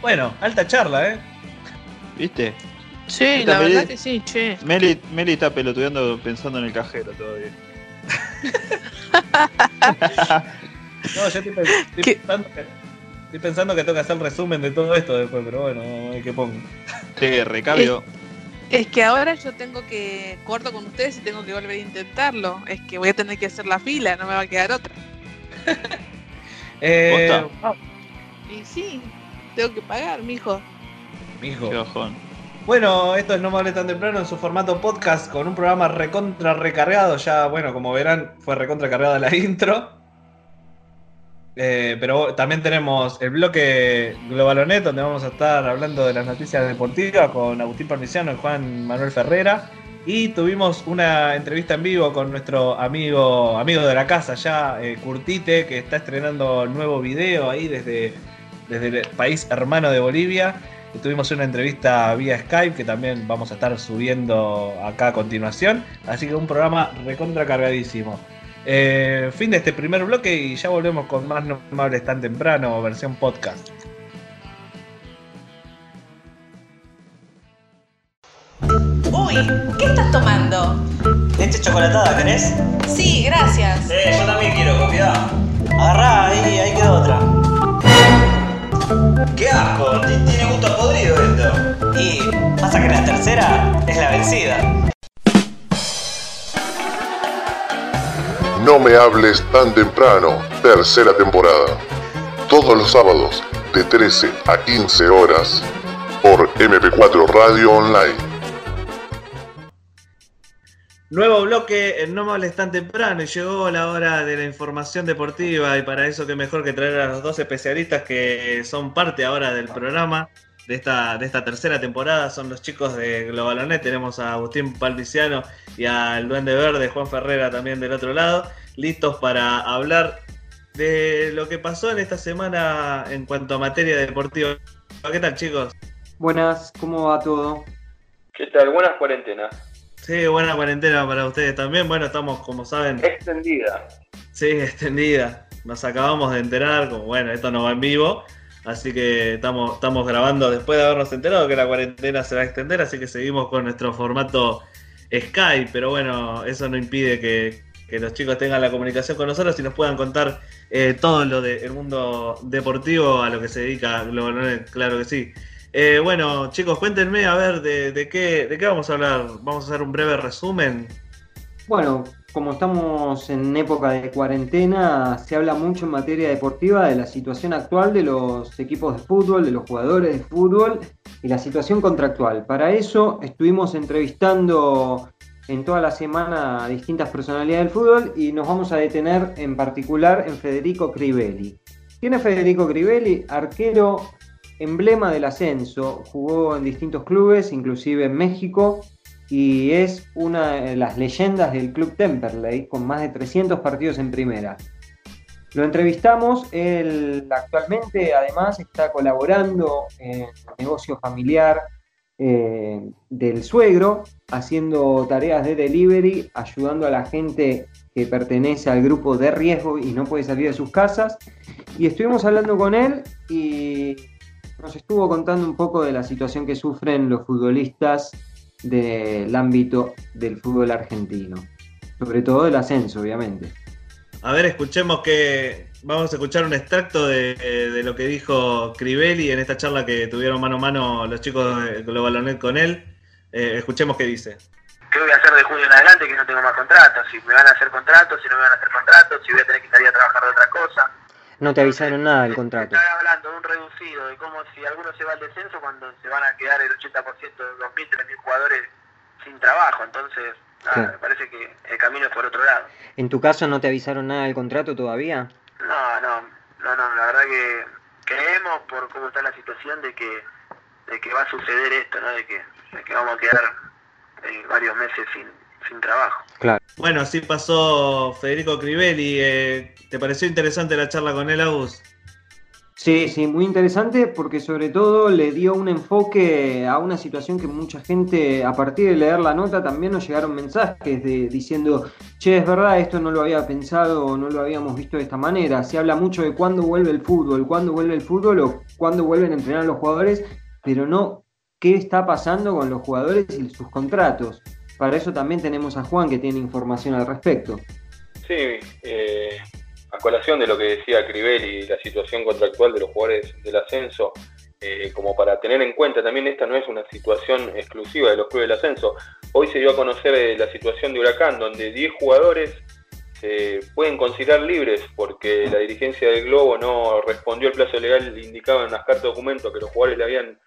Bueno, alta charla, ¿eh? ¿Viste? Sí, la verdad que sí, che. Meli, Meli está pelotudeando pensando en el cajero todavía. [laughs] No, yo estoy, pensando que, estoy pensando que tengo que hacer el resumen de todo esto después, pero bueno, hay que pongo. Che, recambio. Es que ahora yo tengo que corto con ustedes y tengo que volver a intentarlo. Es que voy a tener que hacer la fila, no me va a quedar otra. [laughs] Eh, ah, Y sí, tengo que pagar, mijo. mijo. Qué bajón. Bueno, esto es No Me Hable Tan Temprano en su formato podcast con un programa recontra recargado. Ya, bueno, como verán, fue recontra cargada la [laughs] intro. Eh, pero también tenemos el bloque Globalonet, donde vamos a estar hablando de las noticias deportivas con Agustín Parmiciano y Juan Manuel Ferrera. Y tuvimos una entrevista en vivo con nuestro amigo, amigo de la casa ya, eh, Curtite, que está estrenando nuevo video ahí desde, desde el país hermano de Bolivia. Y Tuvimos una entrevista vía Skype que también vamos a estar subiendo acá a continuación. Así que un programa recontra cargadísimo. Eh, fin de este primer bloque y ya volvemos con más No me hables tan temprano, versión podcast. Uy, ¿qué estás tomando? Leche chocolatada, ¿querés? Sí, gracias. Eh, yo también quiero, convidado. Agarrá, ahí, ahí quedó otra. ¡Qué asco! ti- Tiene gusto podrido esto. Y pasa que la tercera es la vencida. No me hables tan temprano, tercera temporada. Todos los sábados, de 13 a 15 horas, por MP4 Radio Online. Nuevo bloque en No me hables tan temprano y llegó la hora de la información deportiva y para eso que mejor que traer a los dos especialistas que son parte ahora del programa de esta, de esta tercera temporada. Son los chicos de Globalonet. Tenemos a Agustín Palviciano y al Duende Verde, Juan Ferrera también del otro lado, listos para hablar de lo que pasó en esta semana en cuanto a materia deportiva. ¿Qué tal chicos? Buenas, ¿cómo va todo? ¿Qué tal? Buenas cuarentenas. Sí, buena cuarentena para ustedes también. Bueno, estamos como saben Extendida. Sí, [laughs] extendida. Nos acabamos de enterar, como bueno, esto no va en vivo, así que estamos, estamos grabando después de habernos enterado que la cuarentena se va a extender, así que seguimos con nuestro formato Skype, pero bueno, eso no impide que, que los chicos tengan la comunicación con nosotros y nos puedan contar eh, todo lo del mundo deportivo a lo que se dedica Globalonet, claro que sí. Eh, bueno, chicos, cuéntenme a ver de qué, de qué vamos a hablar. Vamos a hacer un breve resumen. Bueno, como estamos en época de cuarentena, se habla mucho en materia deportiva de la situación actual de los equipos de fútbol, de los jugadores de fútbol y la situación contractual. Para eso estuvimos entrevistando en toda la semana a distintas personalidades del fútbol y nos vamos a detener en particular en Federico Crivelli. ¿Quién es Federico Crivelli? Arquero emblema del ascenso, jugó en distintos clubes, inclusive en México, y es una de las leyendas del club Temperley, con más de 300 partidos en primera. Lo entrevistamos, él actualmente además está colaborando en el negocio familiar eh, del suegro, haciendo tareas de delivery, ayudando a la gente que pertenece al grupo de riesgo y no puede salir de sus casas. Y estuvimos hablando con él y nos estuvo contando un poco de la situación que sufren los futbolistas del ámbito del fútbol argentino, sobre todo del ascenso, obviamente. A ver, escuchemos que vamos a escuchar un extracto de, de, lo que dijo Crivelli en esta charla que tuvieron mano a mano los chicos de Globalonet con él. Eh, escuchemos qué dice. ¿Qué voy a hacer de junio en adelante que no tengo más contratos? Si me van a hacer contratos, si no me van a hacer contratos, si voy a tener que salir a trabajar de otra cosa. No te avisaron nada del contrato. Están hablando de un reducido, de cómo si alguno se va al descenso cuando se van a quedar el 80% de 2.000, 3.000 jugadores sin trabajo. Entonces, nada, me parece que el camino es por otro lado. ¿En tu caso no te avisaron nada del contrato todavía? No, no, no, no, la verdad que creemos por cómo está la situación de que, de que va a suceder esto, ¿no? De que, de que vamos a quedar eh, varios meses sin, sin trabajo. Claro. Bueno, así pasó Federico Crivelli. Eh, ¿Te pareció interesante la charla con él, Agus? Sí, sí, muy interesante porque sobre todo le dio un enfoque a una situación que mucha gente, a partir de leer la nota, también nos llegaron mensajes de, diciendo, che, es verdad, esto no lo había pensado o no lo habíamos visto de esta manera. Se habla mucho de cuándo vuelve el fútbol, cuándo vuelve el fútbol o cuándo vuelven a entrenar los jugadores, pero no qué está pasando con los jugadores y sus contratos. Para eso también tenemos a Juan que tiene información al respecto. Sí, eh, a colación de lo que decía Crivelli, la situación contractual de los jugadores del ascenso, eh, como para tener en cuenta también esta no es una situación exclusiva de los clubes del ascenso. Hoy se dio a conocer eh, la situación de Huracán, donde 10 jugadores se pueden considerar libres porque la dirigencia del Globo no respondió el plazo legal indicado en las cartas de documento que los jugadores le habían,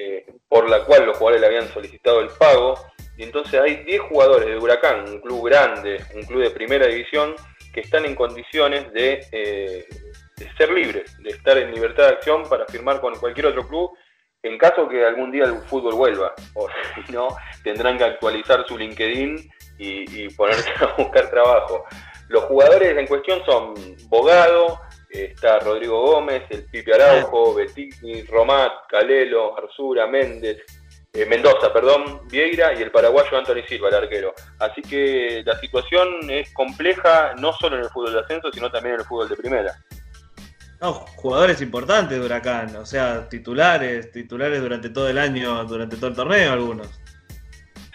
eh, por la cual los jugadores le habían solicitado el pago. Y entonces hay 10 jugadores de Huracán, un club grande, un club de primera división, que están en condiciones de, eh, de ser libres, de estar en libertad de acción para firmar con cualquier otro club en caso que algún día el fútbol vuelva. O si no, tendrán que actualizar su LinkedIn y, ponerse a buscar trabajo. Los jugadores en cuestión son Bogado, está Rodrigo Gómez, el Pipe Araujo, Bettini, Romat, Calelo, Arzura, Méndez, eh, Mendoza, perdón, Vieira y el paraguayo Anthony Silva, el arquero. Así que la situación es compleja no solo en el fútbol de ascenso, sino también en el fútbol de primera. No, jugadores importantes de Huracán, o sea, titulares, titulares durante todo el año, durante todo el torneo algunos.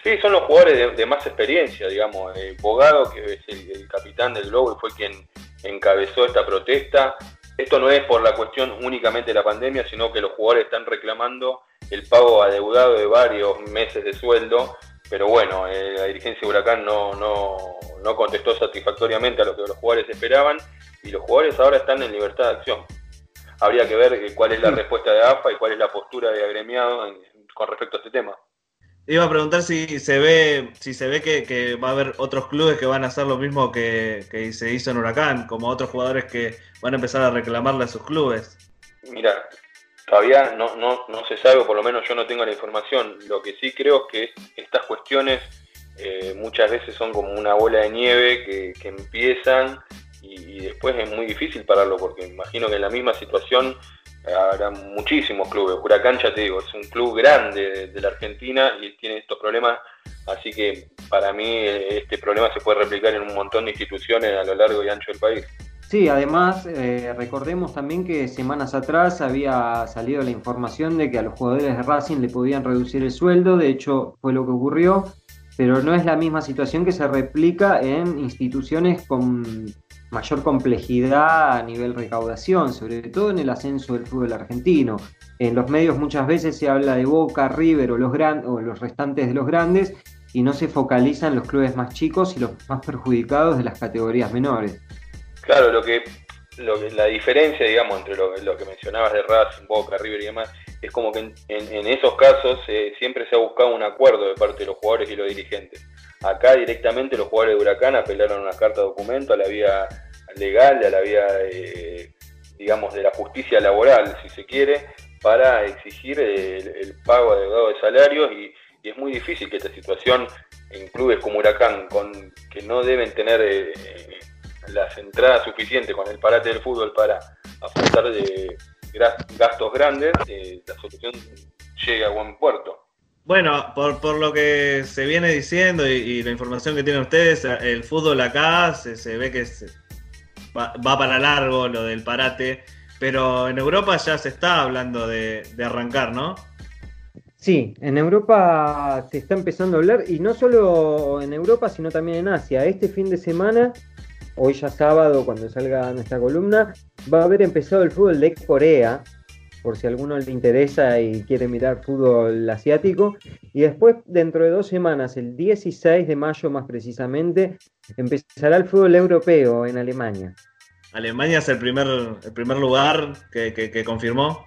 Sí, son los jugadores de, de más experiencia, digamos. Eh, Bogado, que es el, el capitán del Globo y fue quien encabezó esta protesta. Esto no es por la cuestión únicamente de la pandemia, sino que los jugadores están reclamando el pago adeudado de varios meses de sueldo. Pero bueno, eh, la dirigencia de Huracán no, no, no contestó satisfactoriamente a lo que los jugadores esperaban y los jugadores ahora están en libertad de acción. Habría que ver eh, cuál es la respuesta de AFA y cuál es la postura de agremiado en- con respecto a este tema. Iba a preguntar si se ve, si se ve que, que va a haber otros clubes que van a hacer lo mismo que, que se hizo en Huracán, como otros jugadores que van a empezar a reclamarle a sus clubes. Mira, todavía no, no, no se sabe, o por lo menos yo no tengo la información. Lo que sí creo es que estas cuestiones eh, muchas veces son como una bola de nieve que, que empiezan y, después es muy difícil pararlo, porque imagino que en la misma situación habrá muchísimos clubes. Huracán, ya te digo, es un club grande de, la Argentina y tiene estos problemas, así que para mí este problema se puede replicar en un montón de instituciones a lo largo y ancho del país. Sí, además eh, recordemos también que semanas atrás había salido la información de que a los jugadores de Racing le podían reducir el sueldo, de hecho fue lo que ocurrió, pero no es la misma situación que se replica en instituciones con mayor complejidad a nivel recaudación, sobre todo en el ascenso del fútbol argentino. En los medios muchas veces se habla de Boca, River o los, gran, o los restantes de los grandes y no se focalizan los clubes más chicos y los más perjudicados de las categorías menores. Claro, lo que, lo que la diferencia, digamos, entre lo, lo que mencionabas de Racing, Boca, River y demás, es como que en, esos casos eh, siempre se ha buscado un acuerdo de parte de los jugadores y los dirigentes. Acá directamente los jugadores de Huracán apelaron a una carta de documento a la vía legal, a la vía, eh, digamos, de la justicia laboral, si se quiere, para exigir el, el pago adecuado de salarios y, es muy difícil que esta situación en clubes como Huracán, con, que no deben tener eh, las entradas suficientes con el parate del fútbol para afrontar de gastos grandes, eh, la solución llega a buen puerto. Bueno, por, por lo que se viene diciendo y, y, la información que tienen ustedes, el fútbol acá se, se ve que se, va, para largo lo del parate, pero en Europa ya se está hablando de, de arrancar, ¿no? Sí, en Europa se está empezando a hablar, y no solo en Europa, sino también en Asia. Este fin de semana hoy ya sábado, cuando salga nuestra columna, va a haber empezado el fútbol de Corea, por si a alguno le interesa y quiere mirar fútbol asiático. Y después, dentro de dos semanas, el 16 de mayo más precisamente, empezará el fútbol europeo en Alemania. Alemania es el primer, el primer lugar que, que, que confirmó.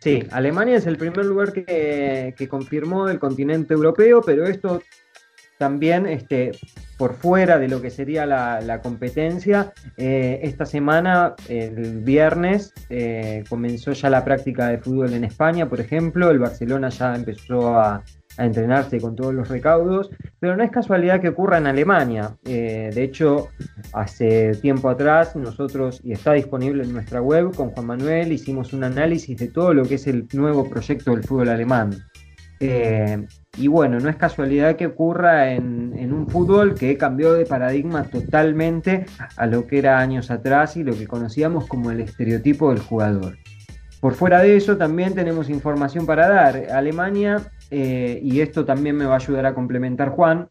Sí, Alemania es el primer lugar que, que confirmó del continente europeo, pero esto también este, por fuera de lo que sería la, la competencia. Eh, esta semana, el viernes, eh, comenzó ya la práctica de fútbol en España, por ejemplo. El Barcelona ya empezó a, a entrenarse con todos los recaudos, pero no es casualidad que ocurra en Alemania. Eh, de hecho, hace tiempo atrás nosotros, y está disponible en nuestra web, con Juan Manuel hicimos un análisis de todo lo que es el nuevo proyecto del fútbol alemán. Eh, y bueno, no es casualidad que ocurra en, en, un fútbol que cambió de paradigma totalmente a lo que era años atrás y lo que conocíamos como el estereotipo del jugador. Por fuera de eso, también tenemos información para dar. Alemania, eh, y esto también me va a ayudar a complementar Juan,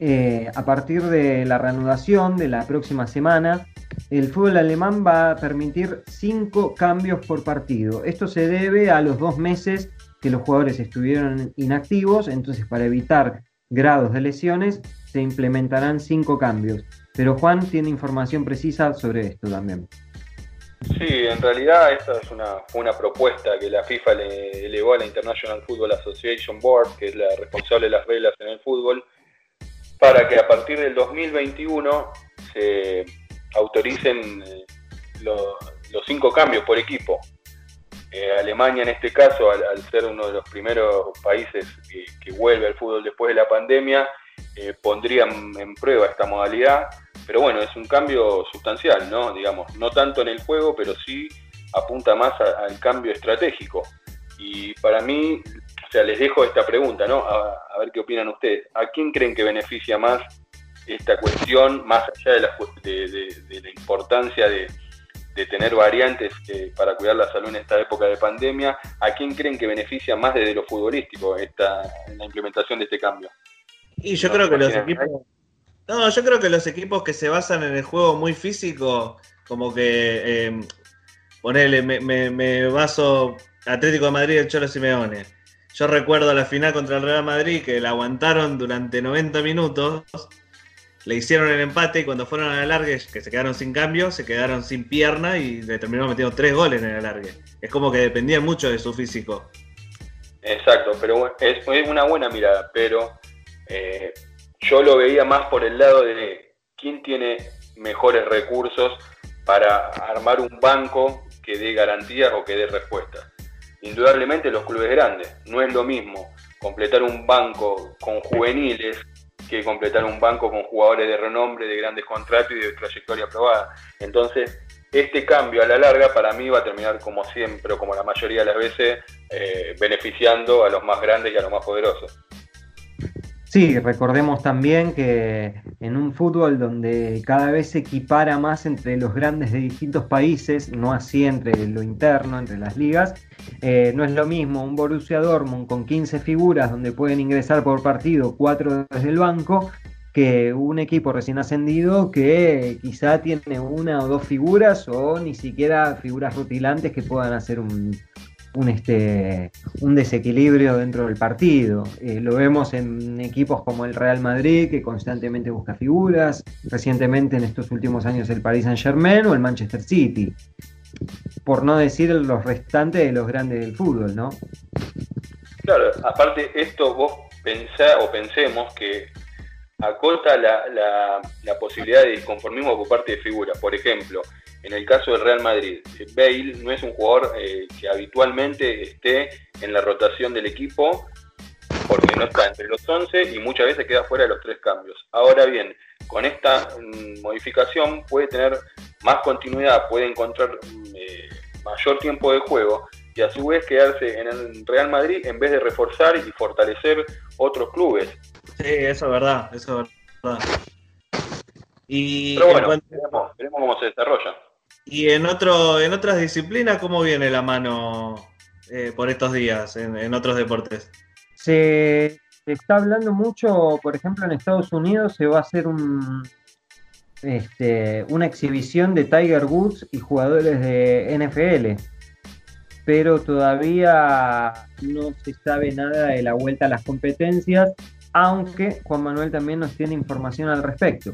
eh, a partir de la reanudación de la próxima semana, el fútbol alemán va a permitir cinco cambios por partido. Esto se debe a los dos meses que los jugadores estuvieron inactivos, entonces para evitar grados de lesiones se implementarán cinco cambios. Pero Juan tiene información precisa sobre esto también. Sí, en realidad esta es una, una propuesta que la FIFA le elevó a la International Football Association Board, que es la responsable de las reglas en el fútbol, para que a partir del 2021 se autoricen eh, lo, los cinco cambios por equipo. Eh, Alemania en este caso, al, ser uno de los primeros países que, vuelve al fútbol después de la pandemia, eh, pondrían en prueba esta modalidad, pero bueno, es un cambio sustancial, ¿no? Digamos, no tanto en el juego, pero sí apunta más a, al cambio estratégico. Y para mí, o sea, les dejo esta pregunta, ¿no? A, ver qué opinan ustedes. ¿A quién creen que beneficia más esta cuestión, más allá de la, de, la importancia de, de tener variantes eh, para cuidar la salud en esta época de pandemia, ¿a quién creen que beneficia más desde lo futbolístico esta, la implementación de este cambio? Y yo no, creo que los equipos... No, yo creo que los equipos que se basan en el juego muy físico, como que, eh, ponele, me, me, me, baso Atlético de Madrid el Cholo Simeone. Yo recuerdo la final contra el Real Madrid que la aguantaron durante 90 minutos le hicieron el empate y cuando fueron al alargue, que se quedaron sin cambio, se quedaron sin pierna y le terminaron metiendo tres goles en el alargue. Es como que dependía mucho de su físico. Exacto, pero es una buena mirada, pero eh, yo lo veía más por el lado de quién tiene mejores recursos para armar un banco que dé garantías o que dé respuestas. Indudablemente los clubes grandes, no es lo mismo completar un banco con juveniles que completar un banco con jugadores de renombre, de grandes contratos y de trayectoria aprobada. Entonces, este cambio a la larga para mí va a terminar como siempre, o como la mayoría de las veces, eh, beneficiando a los más grandes y a los más poderosos. Sí, recordemos también que en un fútbol donde cada vez se equipara más entre los grandes de distintos países, no así entre lo interno, entre las ligas, eh, no es lo mismo un Borussia Dortmund con 15 figuras donde pueden ingresar por partido, 4 desde el banco, que un equipo recién ascendido que quizá tiene una o dos figuras o ni siquiera figuras rutilantes que puedan hacer un, un, este, un desequilibrio dentro del partido. Eh, lo vemos en equipos como el Real Madrid, que constantemente busca figuras, recientemente en estos últimos años el Paris Saint Germain o el Manchester City, por no decir los restantes de los grandes del fútbol, ¿no? Claro, aparte esto vos pensá o pensemos que acota la, la, la posibilidad de disconformismo por parte de figuras. Por ejemplo, en el caso del Real Madrid, Bale no es un jugador eh, que habitualmente esté en la rotación del equipo porque no está entre los 11 y muchas veces queda fuera de los tres cambios. Ahora bien, con esta mm, modificación puede tener más continuidad, puede encontrar mm, eh, mayor tiempo de juego y a su vez quedarse en el Real Madrid en vez de reforzar y fortalecer otros clubes. Sí, eso es verdad, eso es verdad. Y Pero bueno, cuanto- veremos, veremos cómo se desarrolla. Y en otro, en otras disciplinas, ¿cómo viene la mano eh, por estos días en, en otros deportes? Se, se está hablando mucho, por ejemplo, en Estados Unidos se va a hacer un, este, una exhibición de Tiger Woods y jugadores de NFL, pero todavía no se sabe nada de la vuelta a las competencias, aunque Juan Manuel también nos tiene información al respecto.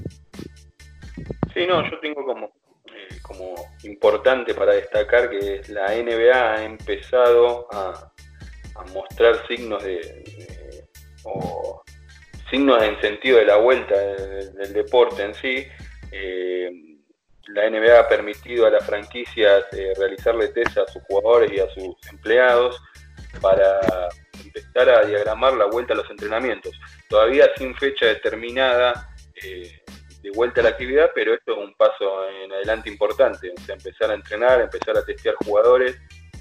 Sí, no, yo tengo como, eh, como importante para destacar que la NBA ha empezado a, mostrar signos de, o signos en sentido de la vuelta del, del deporte en sí. Eh, la NBA ha permitido a las franquicias eh, realizarle test a sus jugadores y a sus empleados para empezar a diagramar la vuelta a los entrenamientos. Todavía sin fecha determinada eh, de vuelta a la actividad, pero esto es un paso en adelante importante. O sea, empezar a entrenar, empezar a testear jugadores,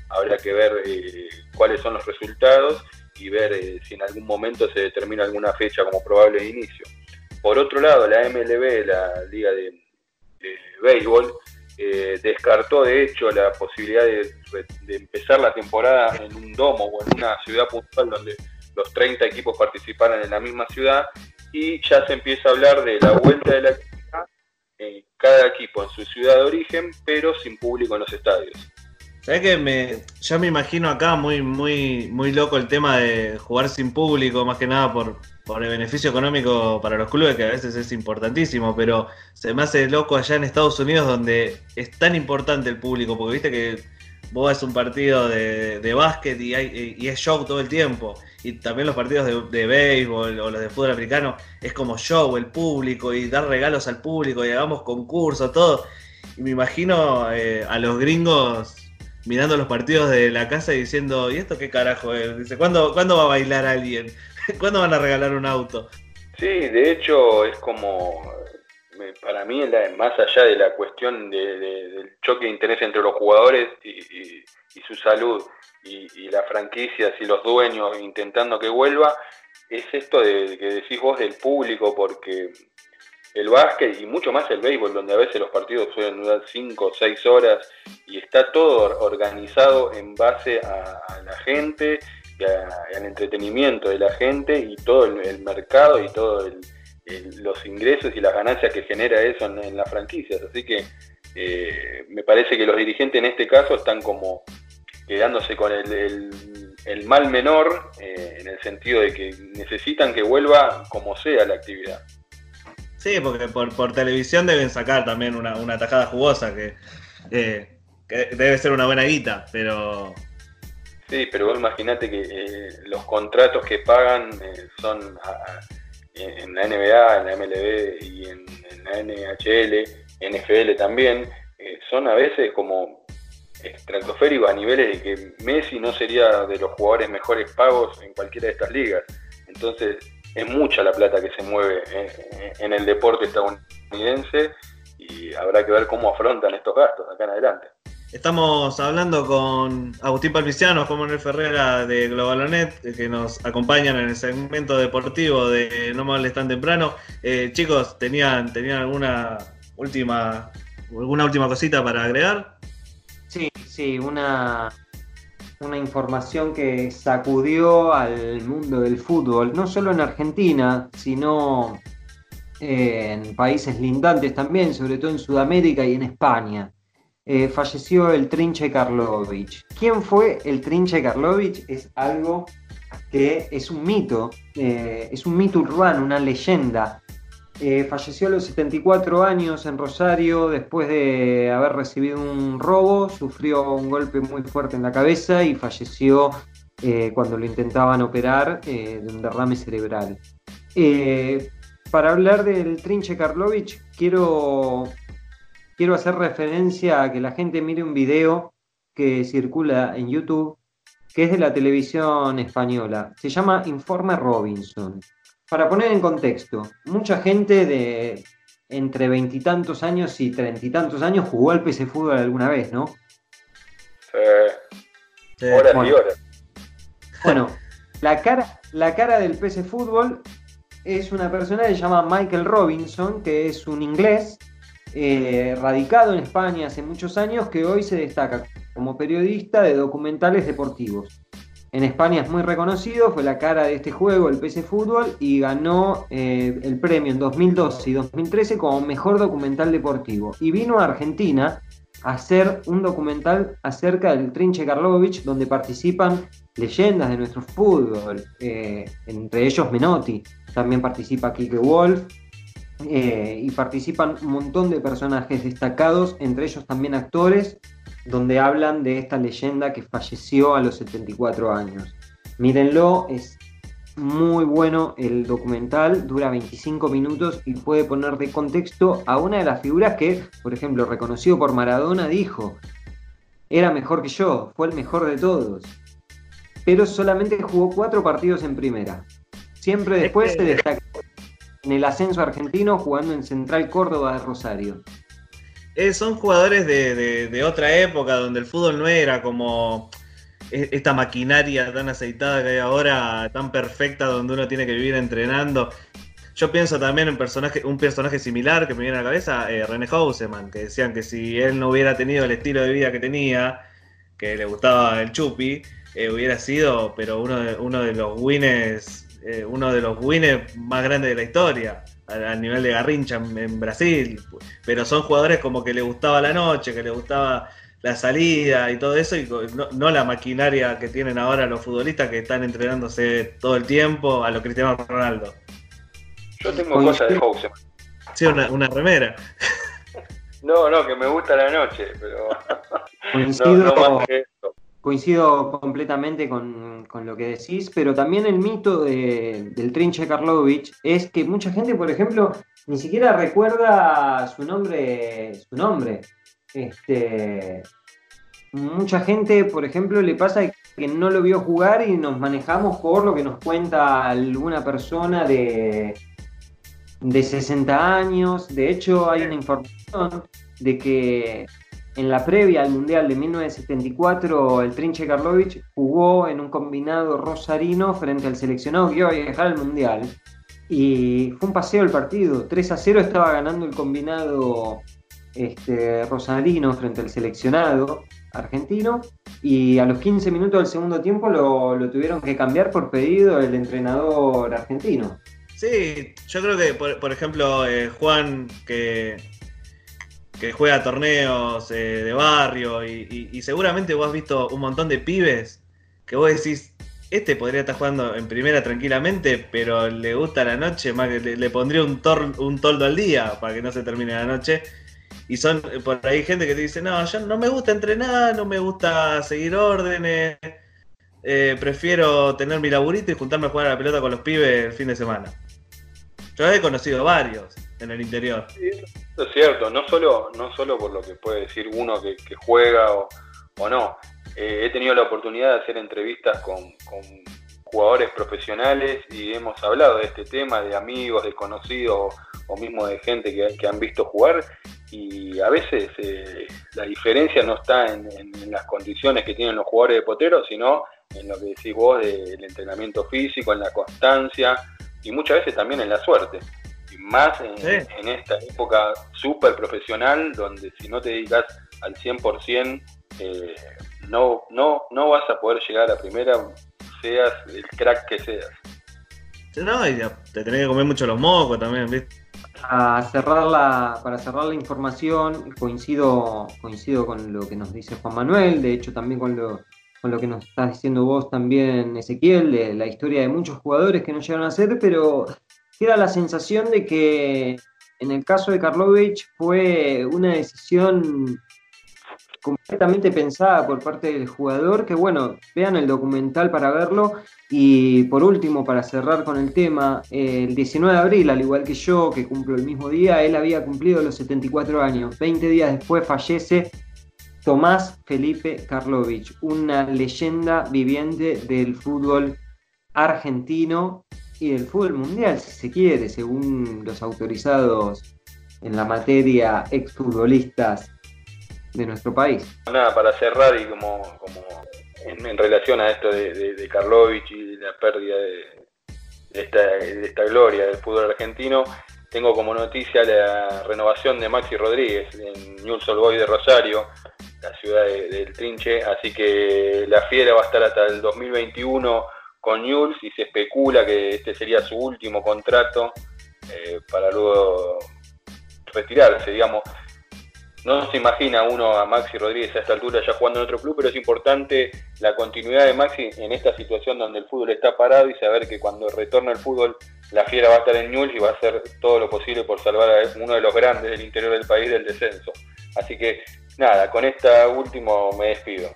habrá que ver eh, cuáles son los resultados y ver eh, si en algún momento se determina alguna fecha como probable de inicio. Por otro lado, la MLB, la Liga de, de Béisbol, eh, descartó de hecho la posibilidad de, empezar la temporada en un domo o en una ciudad puntual donde los 30 equipos participaran en la misma ciudad y ya se empieza a hablar de la vuelta de la actividad en cada equipo en su ciudad de origen, pero sin público en los estadios. ¿Sabés que me, ya me imagino acá muy, muy, muy loco el tema de jugar sin público, más que nada por, por el beneficio económico para los clubes, que a veces es importantísimo, pero se me hace loco allá en Estados Unidos donde es tan importante el público, porque viste que vos ves un partido de, de básquet y, hay, y es show todo el tiempo, y también los partidos de, de béisbol o los de fútbol americano, es como show, el público, y dar regalos al público, y hagamos concursos, todo. Y me imagino eh, a los gringos mirando los partidos de la casa y diciendo, ¿y esto qué carajo es? Dice, ¿cuándo, ¿cuándo va a bailar alguien? [laughs] ¿Cuándo van a regalar un auto? Sí, de hecho es como, para mí, más allá de la cuestión de- de- del choque de interés entre los jugadores y, su salud y, y las franquicias y los dueños intentando que vuelva, es esto de, que decís vos del público, porque el básquet y mucho más el béisbol, donde a veces los partidos suelen durar 5 o 6 horas y está todo or- organizado en base a la gente al entretenimiento de la gente y todo el, mercado y todos los ingresos y las ganancias que genera eso en, las franquicias. Así que eh, me parece que los dirigentes en este caso están como quedándose con el, mal menor eh, en el sentido de que necesitan que vuelva como sea la actividad. Sí, porque por, por televisión deben sacar también una, una tajada jugosa que, eh, que debe ser una buena guita, pero Sí, pero vos imaginate que eh, los contratos que pagan eh, son a- a- en la NBA, en la MLB y en, en la NHL, NFL también, eh, son a veces como estratosféricos a niveles de que Messi no sería de los jugadores mejores pagos en cualquiera de estas ligas. Entonces es mucha la plata que se mueve eh, en el deporte estadounidense y habrá que ver cómo afrontan estos gastos acá en adelante. Estamos hablando con Agustín Palmiciano, Juan Manuel Ferrera de Globalonet, que nos acompañan en el segmento deportivo de No me hables tan temprano. Eh, chicos, ¿tenían, ¿tenían alguna última alguna última cosita para agregar? Sí, sí, una, una información que sacudió al mundo del fútbol, no solo en Argentina, sino eh, en países lindantes también, sobre todo en Sudamérica y en España. Eh, falleció el Trinche Karlovich. ¿Quién fue el Trinche Karlovich? Es algo que es un mito, eh, es un mito urbano, una leyenda. Eh, falleció a los 74 años en Rosario después de haber recibido un robo, sufrió un golpe muy fuerte en la cabeza y falleció cuando lo intentaban operar de un derrame cerebral. Para hablar del Trinche Karlovich, quiero, quiero hacer referencia a que la gente mire un video que circula en YouTube, que es de la televisión española. Se llama Informe Robinson. Para poner en contexto, mucha gente de entre veintitantos años y treinta y tantos años jugó al PC Fútbol alguna vez, ¿no? Sí. Horas y horas. Bueno, la cara, la cara del PC Fútbol es una persona que se llama Michael Robinson, que es un inglés eh, radicado en España hace muchos años, que hoy se destaca como periodista de documentales deportivos. En España es muy reconocido, fue la cara de este juego, el PC Fútbol, y ganó eh, el premio en 2012 y 2013 como mejor documental deportivo. Y vino a Argentina a hacer un documental acerca del Trinche Karlovich, donde participan leyendas de nuestro fútbol, eh, entre ellos Menotti, también participa Kike Wolf, eh, y participan un montón de personajes destacados, entre ellos también actores, donde hablan de esta leyenda que falleció a los 74 años. Mírenlo, es muy bueno el documental, dura 25 minutos y puede poner de contexto a una de las figuras que, por ejemplo, reconocido por Maradona, dijo, era mejor que yo, fue el mejor de todos. Pero solamente jugó cuatro partidos en primera. Siempre después se destacó en el ascenso argentino jugando en Central Córdoba de Rosario. Eh, son jugadores de, otra época donde el fútbol no era como e, esta maquinaria tan aceitada que hay ahora, tan perfecta, donde uno tiene que vivir entrenando. Yo pienso también en personaje, un personaje similar que me viene a la cabeza, eh, René Houseman, que decían que si él no hubiera tenido el estilo de vida que tenía, que le gustaba el chupi, eh, hubiera sido, pero uno de, uno de los winners, eh, uno de los winners más grandes de la historia al, nivel de Garrincha en, Brasil, pero son jugadores como que le gustaba la noche, que le gustaba la salida y todo eso, y no, la maquinaria que tienen ahora los futbolistas que están entrenándose todo el tiempo a lo Cristiano Ronaldo. Yo tengo cosas de Houseman. Sí, una, una remera. [laughs] No, no, que me gusta la noche, pero. [laughs] no, coincido completamente con, lo que decís, pero también el mito del Trinche Karlovich es que mucha gente, por ejemplo, ni siquiera recuerda su nombre, su nombre. Este, mucha gente, por ejemplo, le pasa que no lo vio jugar y nos manejamos por lo que nos cuenta alguna persona de, de 60 años. De hecho, hay una información de que en la previa al Mundial de 1974, el Trinche Karlovich jugó en un combinado rosarino frente al seleccionado que iba a viajar al Mundial. Y fue un paseo el partido. 3 a 0 estaba ganando el combinado este, rosarino frente al seleccionado argentino. Y a los 15 minutos del segundo tiempo lo, tuvieron que cambiar por pedido del entrenador argentino. Sí, yo creo que, por, ejemplo, eh, Juan, que que juega torneos eh, de barrio y, seguramente vos has visto un montón de pibes que vos decís, este podría estar jugando en primera tranquilamente, pero le gusta la noche, más que le, pondría un, un toldo al día para que no se termine la noche. Y son por ahí gente que te dice, no, yo no me gusta entrenar, no me gusta seguir órdenes, eh, prefiero tener mi laburito y juntarme a jugar a la pelota con los pibes el fin de semana. Yo he conocido varios en el interior. Es cierto, no solo, no solo por lo que puede decir uno que, juega o, no. Eh, he tenido la oportunidad de hacer entrevistas con, jugadores profesionales y hemos hablado de este tema, de amigos, de conocidos o mismo de gente que, han visto jugar y a veces eh, la diferencia no está en, las condiciones que tienen los jugadores de potero, sino en lo que decís vos del entrenamiento físico, en la constancia y muchas veces también en la suerte más en, esta época súper profesional, donde si no te dedicas al 100%, eh, no, no, no vas a poder llegar a primera, seas el crack que seas. No, y te tenés que comer mucho los mocos también, ¿viste? A cerrar la, para cerrar la información, coincido, coincido con lo que nos dice Juan Manuel, de hecho también con lo, con lo que nos estás diciendo vos también, Ezequiel, de la historia de muchos jugadores que no llegaron a ser, pero queda la sensación de que en el caso de Karlovich fue una decisión completamente pensada por parte del jugador, que bueno, vean el documental para verlo. Y por último, para cerrar con el tema, el 19 de abril, al igual que yo, que cumplo el mismo día, él había cumplido los 74 años. 20 días después fallece Tomás Felipe Karlovich, una leyenda viviente del fútbol argentino y del fútbol mundial, si se quiere, según los autorizados en la materia exfutbolistas de nuestro país. Nada, para cerrar y como, como en, relación a esto de, de, Karlovich y la pérdida de, esta, de esta gloria del fútbol argentino, tengo como noticia la renovación de Maxi Rodríguez en Newell's Old de Rosario, la ciudad del Trinche, así que la Fiera va a estar hasta el 2021 con Newell's y se especula que este sería su último contrato eh, para luego retirarse, digamos. No se imagina uno a Maxi Rodríguez a esta altura ya jugando en otro club, pero es importante la continuidad de Maxi en esta situación donde el fútbol está parado y saber que cuando retorna el fútbol la fiera va a estar en Newell's y va a hacer todo lo posible por salvar a uno de los grandes del interior del país del descenso. Así que nada, con esta último me despido.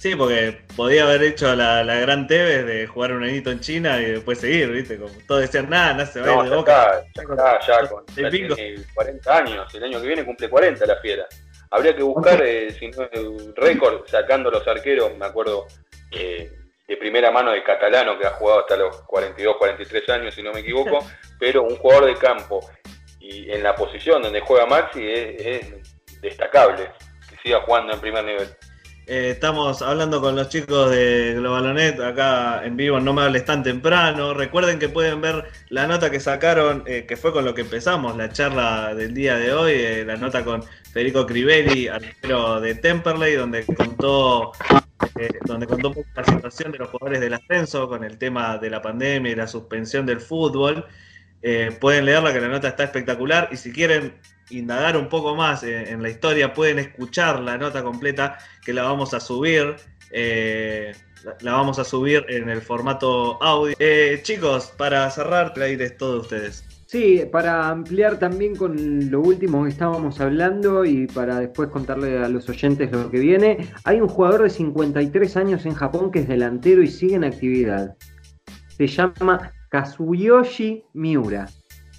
Sí, porque podía haber hecho la, la gran Tevez de jugar un añito en China y después seguir, ¿viste? Como todos decían, nada, no se va a ir de boca. ya está, ya con ya tiene 40 años, el año que viene cumple 40 la fiera. Habría que buscar, eh, si no, el récord sacando los arqueros, me acuerdo, eh, de primera mano de Catalano, que ha jugado hasta los 42, 43 años, si no me equivoco, [laughs] pero un jugador de campo y en la posición donde juega Maxi es, destacable que siga jugando en primer nivel. Eh, estamos hablando con los chicos de Globalonet acá en vivo, no me hables tan temprano. Recuerden que pueden ver la nota que sacaron, eh, que fue con lo que empezamos, la charla del día de hoy, eh, la nota con Federico Crivelli, arquero de Temperley, donde contó donde contó la situación de los jugadores del ascenso con el tema de la pandemia y la suspensión del fútbol. Pueden leerla, que la nota está espectacular. Y si quieren indagar un poco más en, la historia, pueden escuchar la nota completa, que la vamos a subir. Eh, la, vamos a subir en el formato audio. Eh, chicos, para cerrar, el aire ustedes. Sí, para ampliar también con lo último que estábamos hablando y para después contarle a los oyentes lo que viene, hay un jugador de 53 años en Japón que es delantero y sigue en actividad. Se llama Kazuyoshi Miura.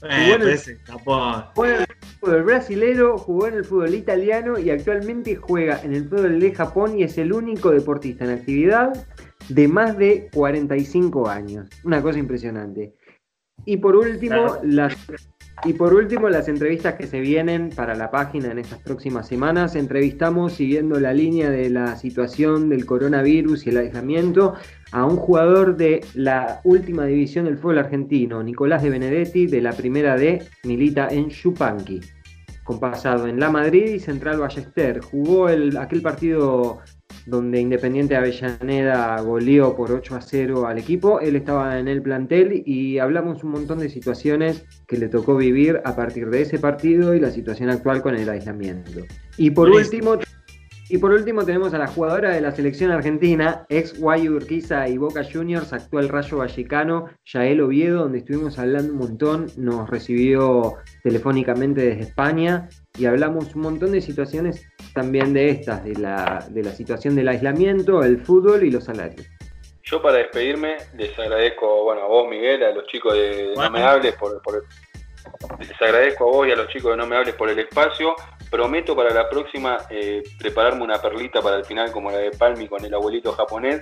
Eh, jugó en el, Japón. Jugó en el fútbol brasilero, jugó en el fútbol italiano y actualmente juega en el fútbol de Japón y es el único deportista en actividad de más de 45 años. Una cosa impresionante. Y por último, las y por último, las entrevistas que se vienen para la página en estas próximas semanas. Entrevistamos, siguiendo la línea de la situación del coronavirus y el aislamiento, a un jugador de la última división del fútbol argentino, Nicolás de Benedetti, de la primera D, milita en Chupanqui, con pasado en La Madrid y Central Ballester. Jugó el, aquel partido donde Independiente Avellaneda goleó por 8 a 0 al equipo. Él estaba en el plantel y hablamos un montón de situaciones que le tocó vivir a partir de ese partido y la situación actual con el aislamiento. Y por último, y por último tenemos a la jugadora de la selección argentina, ex Guayu Urquiza y Boca Juniors, actual Rayo Vallecano, Yael Oviedo, donde estuvimos hablando un montón, nos recibió telefónicamente desde España y hablamos un montón de situaciones también de estas, de la, de la situación del aislamiento, el fútbol y los salarios. Yo para despedirme les agradezco bueno, a vos Miguel, a los chicos de, No Me Hables por, por, les agradezco a vos y a los chicos de No Me Hables por el espacio. Prometo para la próxima eh, prepararme una perlita para el final como la de Palmi con el abuelito japonés.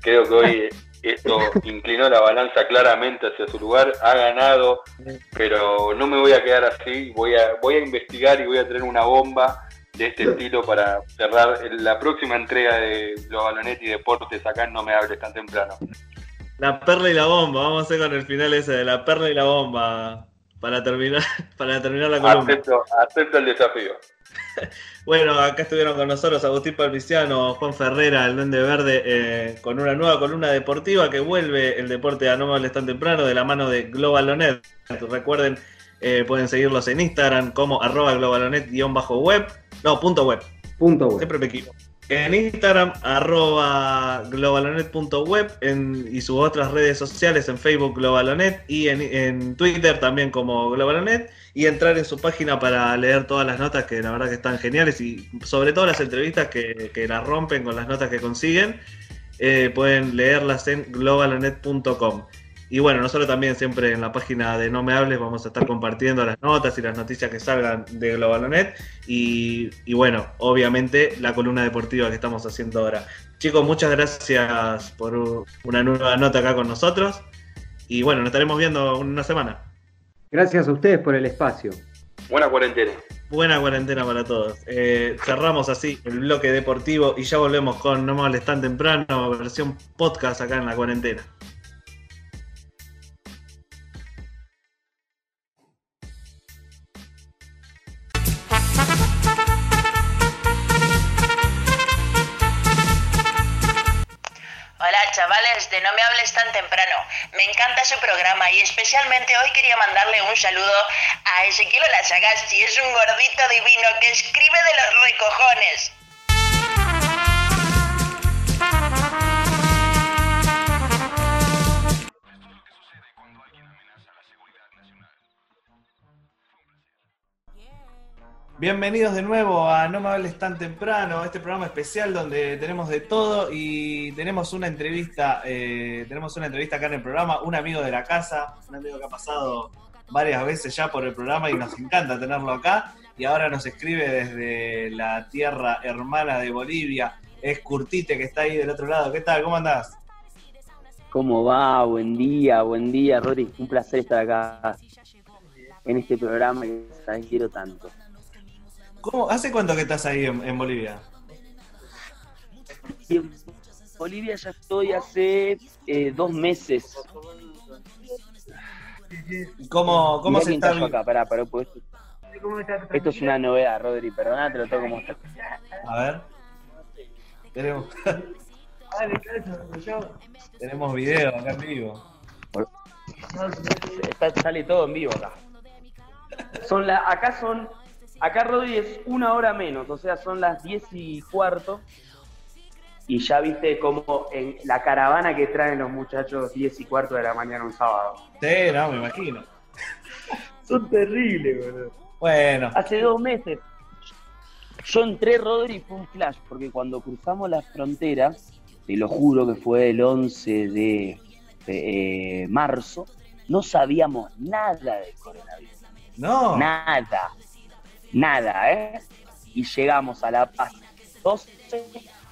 Creo que hoy [laughs] esto inclinó la balanza claramente hacia su lugar, ha ganado, pero no me voy a quedar así, voy a, voy a investigar y voy a tener una bomba de este estilo para cerrar la próxima entrega de los balonetti y deportes acá No Me Hables tan temprano. La perla y la bomba, vamos a hacer con el final ese de la perla y la bomba para terminar, [laughs] para terminar la columna. Acepto, el desafío. [laughs] bueno, acá estuvieron con nosotros Agustín Palmiciano, Juan Ferrera, el Duende Verde, eh, con una nueva columna deportiva que vuelve el deporte a no me tan temprano de la mano de Globalonet. Recuerden, eh, pueden seguirlos en Instagram como arroba globalonet-web. No, punto web. Punto web. Siempre me equivoco. En Instagram, arroba globalonet.web y sus otras redes sociales en Facebook Globalonet y en, en Twitter también como Globalonet y entrar en su página para leer todas las notas que la verdad que están geniales y sobre todo las entrevistas que, que las rompen con las notas que consiguen. eh, pueden leerlas en globalonet.com. Y bueno, nosotros también siempre en la página de No Me Hables vamos a estar compartiendo las notas y las noticias que salgan de Globalonet. Y, y bueno, obviamente la columna deportiva que estamos haciendo ahora. Chicos, muchas gracias por una nueva nota acá con nosotros. Y bueno, nos estaremos viendo en una semana. Gracias a ustedes por el espacio. Buena cuarentena. Buena cuarentena para todos. Eh, cerramos así el bloque deportivo y ya volvemos con No Me Hables Tan Temprano, versión podcast acá en la cuarentena. Chavales de No me hables tan temprano. Me encanta su programa y especialmente hoy quería mandarle un saludo a Ezequiel Olazagasti. Es un gordito divino que escribe de los recojones. Bienvenidos de nuevo a No me hables tan temprano, este programa especial donde tenemos de todo y tenemos una entrevista, eh, tenemos una entrevista acá en el programa, un amigo de la casa, un amigo que ha pasado varias veces ya por el programa y nos encanta tenerlo acá y ahora nos escribe desde la tierra hermana de Bolivia, es Curtite que está ahí del otro lado. ¿Qué tal? ¿Cómo andás? ¿Cómo va? Buen día, buen día, Rodri. Un placer estar acá en este programa que quiero tanto. ¿Cómo, ¿Hace cuánto que estás ahí en, en Bolivia? En Bolivia ya estoy hace eh, dos meses. ¿Cómo, cómo Mirá se está acá, pará, pará, porque esto, esto es una novedad, Rodri, perdona, te lo tengo que mostrar. A ver. Tenemos. [laughs] Tenemos video acá en vivo. Está- sale todo en vivo acá. Son la, acá son, acá Rodri es una hora menos, o sea, son las diez y cuarto. Y ya viste como en la caravana que traen los muchachos 10 y cuarto de la mañana un sábado. Sí, no, me imagino. [laughs] Son terribles, boludo. Bueno, Hace dos meses. Yo entré, Rodri, y fue un flash, porque cuando cruzamos la frontera, te lo juro que fue el 11 de eh, marzo, no sabíamos nada del coronavirus. no. Nada. Nada, ¿eh? Y llegamos a La Paz 12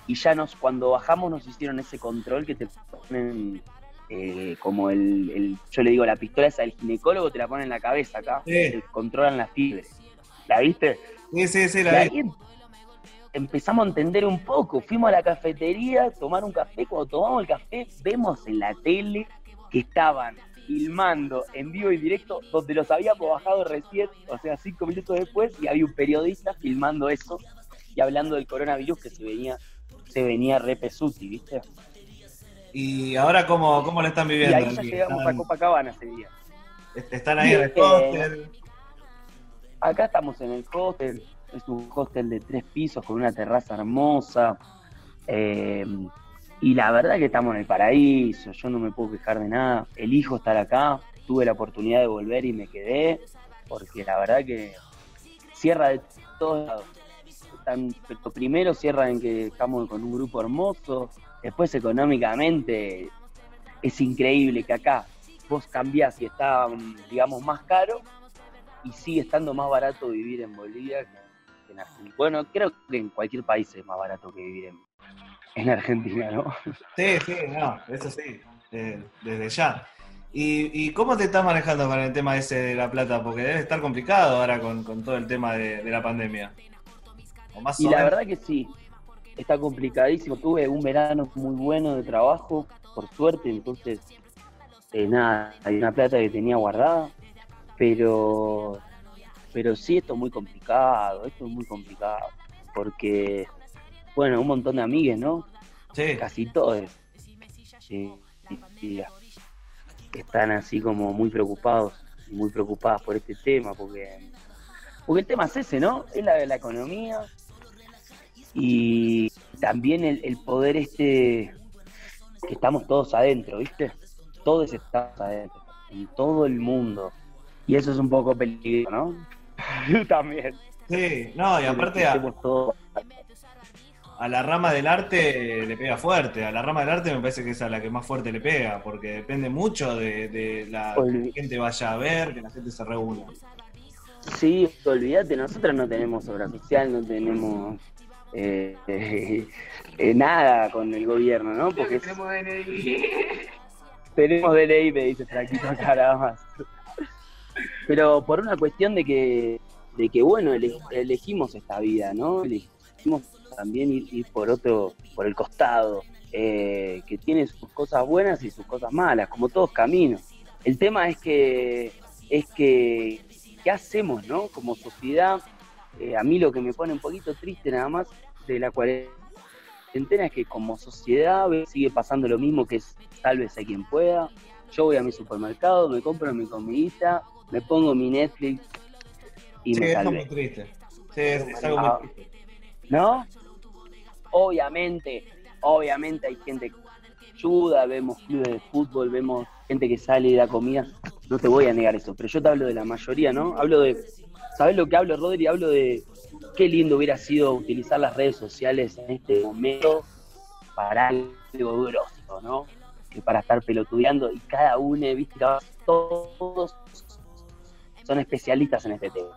y ya nos, cuando bajamos nos hicieron ese control que te ponen eh, como el, el- yo le digo, la pistola esa del ginecólogo te la ponen en la cabeza acá, Sí. te controlan las fibras. ¿La viste? Sí, sí, sí, la vi. em- empezamos a entender un poco. Fuimos a la cafetería a tomar un café. Cuando tomamos el café, vemos en la tele que estaban filmando en vivo y directo donde los habíamos bajado recién, o sea, cinco minutos después, y había un periodista filmando eso y hablando del coronavirus que se venía, se venía re pesuti, ¿viste? Y ahora, ¿cómo, cómo lo están Y viviendo? ahí ya llegamos a Copacabana ese día. Están ahí en el hostel. Acá estamos en el hostel, es un hostel de tres pisos con una terraza hermosa. eh, y la verdad que estamos en el paraíso, yo no me puedo quejar de nada. Elijo estar acá, tuve la oportunidad de volver y me quedé, porque la verdad que cierra de todos lados. Tan- pero primero cierra en que estamos con un grupo hermoso, después económicamente es increíble que acá vos cambiás y está, digamos, más caro y sigue estando más barato vivir en Bolivia que- que en Argentina. Bueno, creo que en cualquier país es más barato que vivir en, en Argentina, ¿no? Sí, sí, no, eso sí, eh, desde ya. ¿Y, ¿Y cómo te estás manejando con el tema ese de la plata? Porque debe estar complicado ahora con, con todo el tema de, de la pandemia. O más Y o la verdad que sí, está complicadísimo. Tuve un verano muy bueno de trabajo, por suerte, entonces, eh, nada, hay una plata que tenía guardada, pero, pero sí, esto es muy complicado, esto es muy complicado, porque, bueno, un montón de amigues, ¿no? Sí. Casi todos. Sí, y están así como muy preocupados, muy preocupadas por este tema, porque, porque el tema es ese, ¿no? Es la de la economía, y también el, el poder este que estamos todos adentro, ¿viste? Todos estamos adentro, en todo el mundo. Y eso es un poco peligroso, ¿no? [laughs] también. Sí, no, y aparte a, la rama del arte le pega fuerte. A la rama del arte me parece que es a la que más fuerte le pega, porque depende mucho de, de la que la gente vaya a ver, que la gente se reúna. Sí, olvídate, nosotros no tenemos obra social, no tenemos eh, [laughs] eh, nada con el gobierno, ¿no? Porque Tenemos DNI. tenemos DNI, me dice Franquito [laughs] cara más. Pero por una cuestión de que, de que bueno, ele- elegimos esta vida, ¿no? Elegimos también ir, por otro, por el costado, eh, que tiene sus cosas buenas y sus cosas malas, como todos caminos. El tema es que, es que, ¿qué hacemos, no? Como sociedad, eh, a mí lo que me pone un poquito triste nada más de la cuarentena es que como sociedad sigue pasando lo mismo que es sálvese quien pueda. Yo voy a mi supermercado, me compro mi comidita, me pongo mi Netflix y Sí, me eso es muy triste. Sí, es, es algo Ah. muy triste. ¿No? Obviamente, obviamente hay gente que ayuda, vemos clubes de fútbol, vemos gente que sale y da comida. No te voy a negar eso, pero yo te hablo de la mayoría, ¿no? Hablo de, ¿sabes lo que hablo, Rodri? Hablo de qué lindo hubiera sido utilizar las redes sociales en este momento para algo grosso, ¿no? Que para estar pelotudeando y cada uno, viste, todos son especialistas en este tema.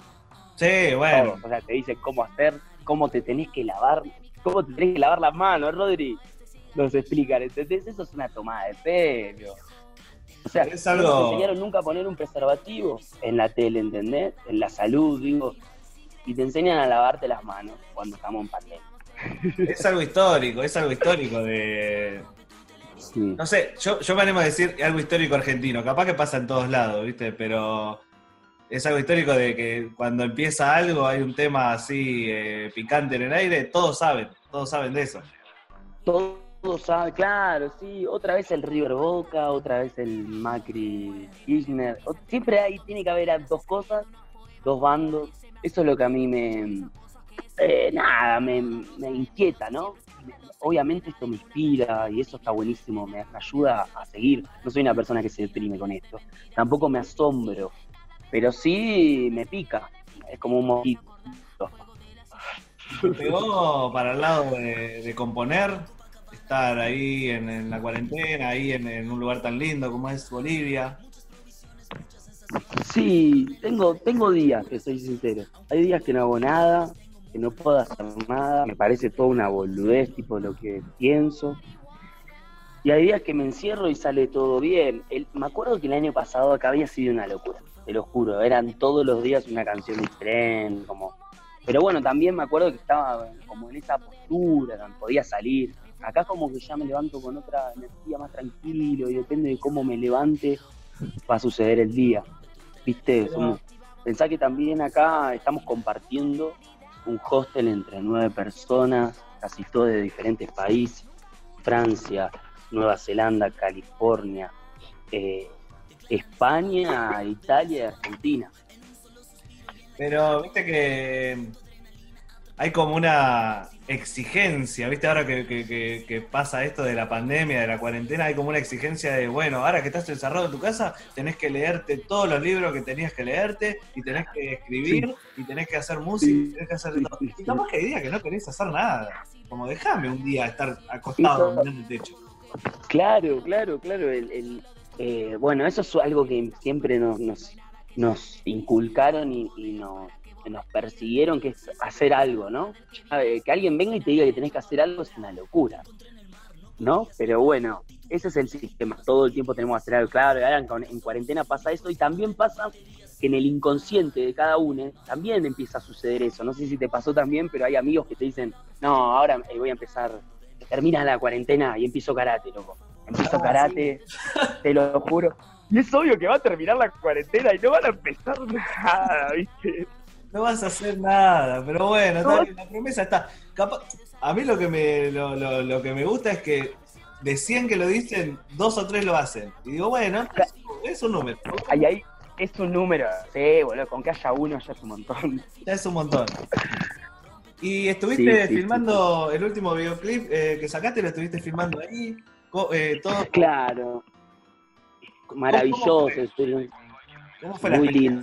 Sí, bueno. O sea, te dice cómo hacer, cómo te tenés que lavar, cómo te tenés que lavar las manos, Rodri. Nos explican, ¿entendés? Eso es una tomada de pelo. O sea, Es no algo- nos enseñaron nunca a poner un preservativo en la tele, ¿entendés? En la salud, digo. Y te enseñan a lavarte las manos cuando estamos en pandemia. Es algo histórico, es algo histórico de. No sé, yo, yo me animo a decir algo histórico argentino. Capaz que pasa en todos lados, ¿viste? Pero es algo histórico de que cuando empieza algo hay un tema así eh, picante en el aire, todos saben, todos saben de eso. Todos saben, claro, sí. Otra vez el River Boca, otra vez el Macri Kirchner. Siempre hay, tiene que haber dos cosas, dos bandos. Eso es lo que a mí me. eh, nada, me, inquieta, ¿no? Obviamente esto me inspira y eso está buenísimo, me ayuda a seguir. No soy una persona que se deprime con esto. Tampoco me asombro, pero sí me pica. Es como un mosquito. ¿Te pegó para el lado de, de componer? Estar ahí en, en la cuarentena, ahí en, en un lugar tan lindo como es Bolivia. Sí, tengo, tengo días, que soy sincero. Hay días que no hago nada, que no puedo hacer nada, me parece toda una boludez, tipo lo que pienso. Y hay días que me encierro y sale todo bien. El- me acuerdo que el año pasado acá había sido una locura, te lo juro. Eran todos los días una canción diferente, como... Pero bueno, también me acuerdo que estaba como en esa postura, podía salir. Acá como que ya me levanto con otra energía más tranquilo y depende de cómo me levante va a suceder el día. ¿Viste? Somos- pensá que también acá estamos compartiendo un hostel entre nueve personas, casi todos de diferentes países, Francia, Nueva Zelanda, California, eh, España, Italia y Argentina. Pero viste que hay como una exigencia, viste, ahora que, que- que- que pasa esto de la pandemia, de la cuarentena, hay como una exigencia de, bueno, ahora que estás encerrado en tu casa, tenés que leerte todos los libros que tenías que leerte, y tenés que escribir, y tenés que hacer música, y tenés que hacer todo. Y capaz que hay días que no querés hacer nada. Como déjame un día estar acostado mirando el techo. Claro, claro, claro. El, el, eh, bueno, eso es algo que siempre nos, nos, nos inculcaron y, nos, nos persiguieron, que es hacer algo, ¿no? Ya, eh, Que alguien venga y te diga que tenés que hacer algo es una locura, ¿no? Pero bueno, ese es el sistema. Todo el tiempo tenemos que hacer algo. Claro, ahora en cuarentena pasa eso y también pasa que en el inconsciente de cada uno también empieza a suceder eso. No sé si te pasó también, pero hay amigos que te dicen, no, ahora eh, voy a empezar, termina la cuarentena y empiezo karate, loco. Empiezo Ah, karate, te lo juro. Y es obvio que va a terminar la cuarentena y no van a empezar nada, ¿viste? No vas a hacer nada, pero bueno, No. la promesa está. Capaz- a mí lo que me lo, lo- lo que me gusta es que de 100 que lo dicen, dos o tres lo hacen. Y digo, bueno, es un número. Ahí, ahí es un número. Sí, boludo, con que haya uno ya es un montón. Ya es un montón. Y estuviste Sí, sí, filmando el último videoclip eh, que sacaste, lo estuviste filmando ahí. Eh, todo. [laughs] Claro. Maravilloso. estoy- ¿Cómo fue la muy lindo,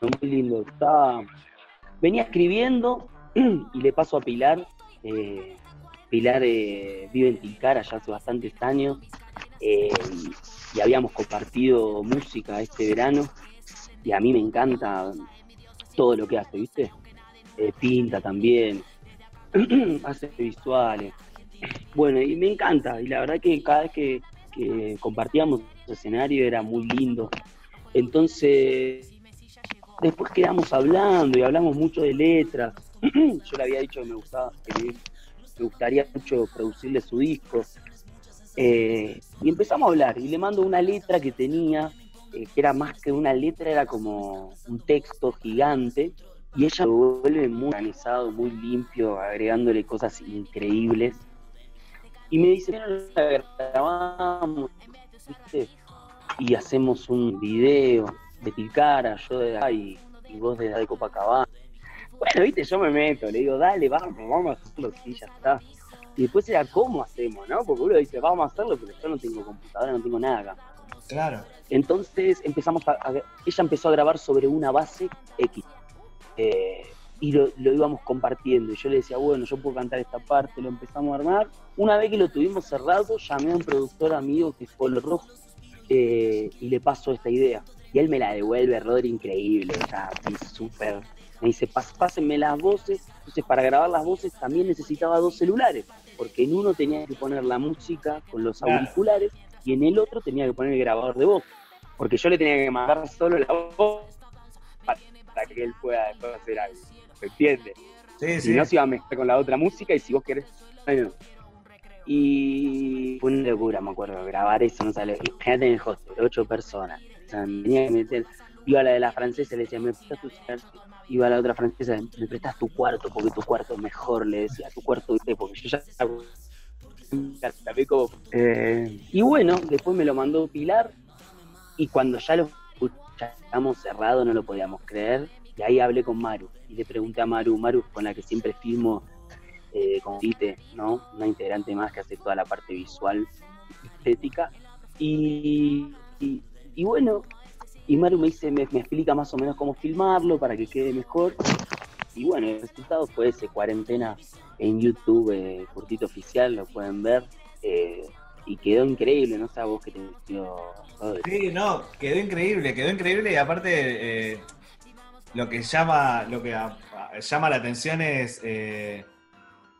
muy lindo. Estaba- venía escribiendo [clears throat] y le paso a Pilar. eh, Pilar eh, vive en Tilcara ya hace bastantes años eh, y, habíamos compartido música este verano y a mí me encanta todo lo que hace, ¿viste? Eh, pinta también, [clears throat] hace visuales. Bueno, y me encanta, y la verdad que cada vez que, compartíamos el escenario era muy lindo. Entonces, después quedamos hablando y hablamos mucho de letras. [clears throat] Yo le había dicho que me gustaba, que gustaría mucho producirle su disco. Eh, y empezamos a hablar, y le mando una letra que tenía, eh, que era más que una letra, era como un texto gigante, y ella lo vuelve muy organizado, muy limpio, agregándole cosas increíbles. Y me dice, "Bueno, la grabamos, ¿viste? Y hacemos un video de Tilcara, yo de acá y, y vos de, de Copacabana. Bueno, viste, yo me meto, le digo, dale, vamos, vamos a hacerlo, sí, ya está. Y después era cómo hacemos, ¿no? Porque uno dice, vamos a hacerlo, pero yo no tengo computadora, no tengo nada acá. Claro. Entonces empezamos a, a- ella empezó a grabar sobre una base X. Eh, y lo, lo íbamos compartiendo. Y yo le decía, bueno, yo puedo cantar esta parte, lo empezamos a armar. Una vez que lo tuvimos cerrado, llamé a un productor amigo que es Polo Rojo eh, y le paso esta idea. Y él me la devuelve, Rodri, increíble, así, súper. Me dice, "Pas- pásenme las voces. Entonces, para grabar las voces también necesitaba dos celulares, porque en uno tenía que poner la música con los Claro. auriculares y en el otro tenía que poner el grabador de voz. Porque yo le tenía que mandar solo la voz para que él pueda después hacer algo. ¿Me entiendes? Sí, Si sí. no, se iba a mezclar con la otra música y si vos querés. bueno. Y fue una locura, me acuerdo, grabar eso, no sale. Imagínate en el hostel, ocho personas. O sea, me tenía que meter. Iba a la de la francesa, le decía, ¿me prestas tu celular? Iba a la otra francesa, ¿me prestas tu cuarto? Porque tu cuarto es mejor, le decía, tu cuarto. Porque yo ya. Eh, y bueno, después me lo mandó Pilar y cuando ya lo escuchamos cerrado no lo podíamos creer. Y ahí hablé con Maru y le pregunté a Maru, Maru con la que siempre filmo eh, con Tite, ¿no? Una integrante más que hace toda la parte visual, estética. Y, y, y bueno, y Maru me dice, me, me explica más o menos cómo filmarlo para que quede mejor. Y bueno, el resultado fue ese, cuarentena en YouTube, eh, Curtito Oficial, lo pueden ver. eh, y quedó increíble, no sé vos que te gustó. Sí, no, quedó increíble, quedó increíble y aparte eh, lo que llama, lo que llama la atención es eh,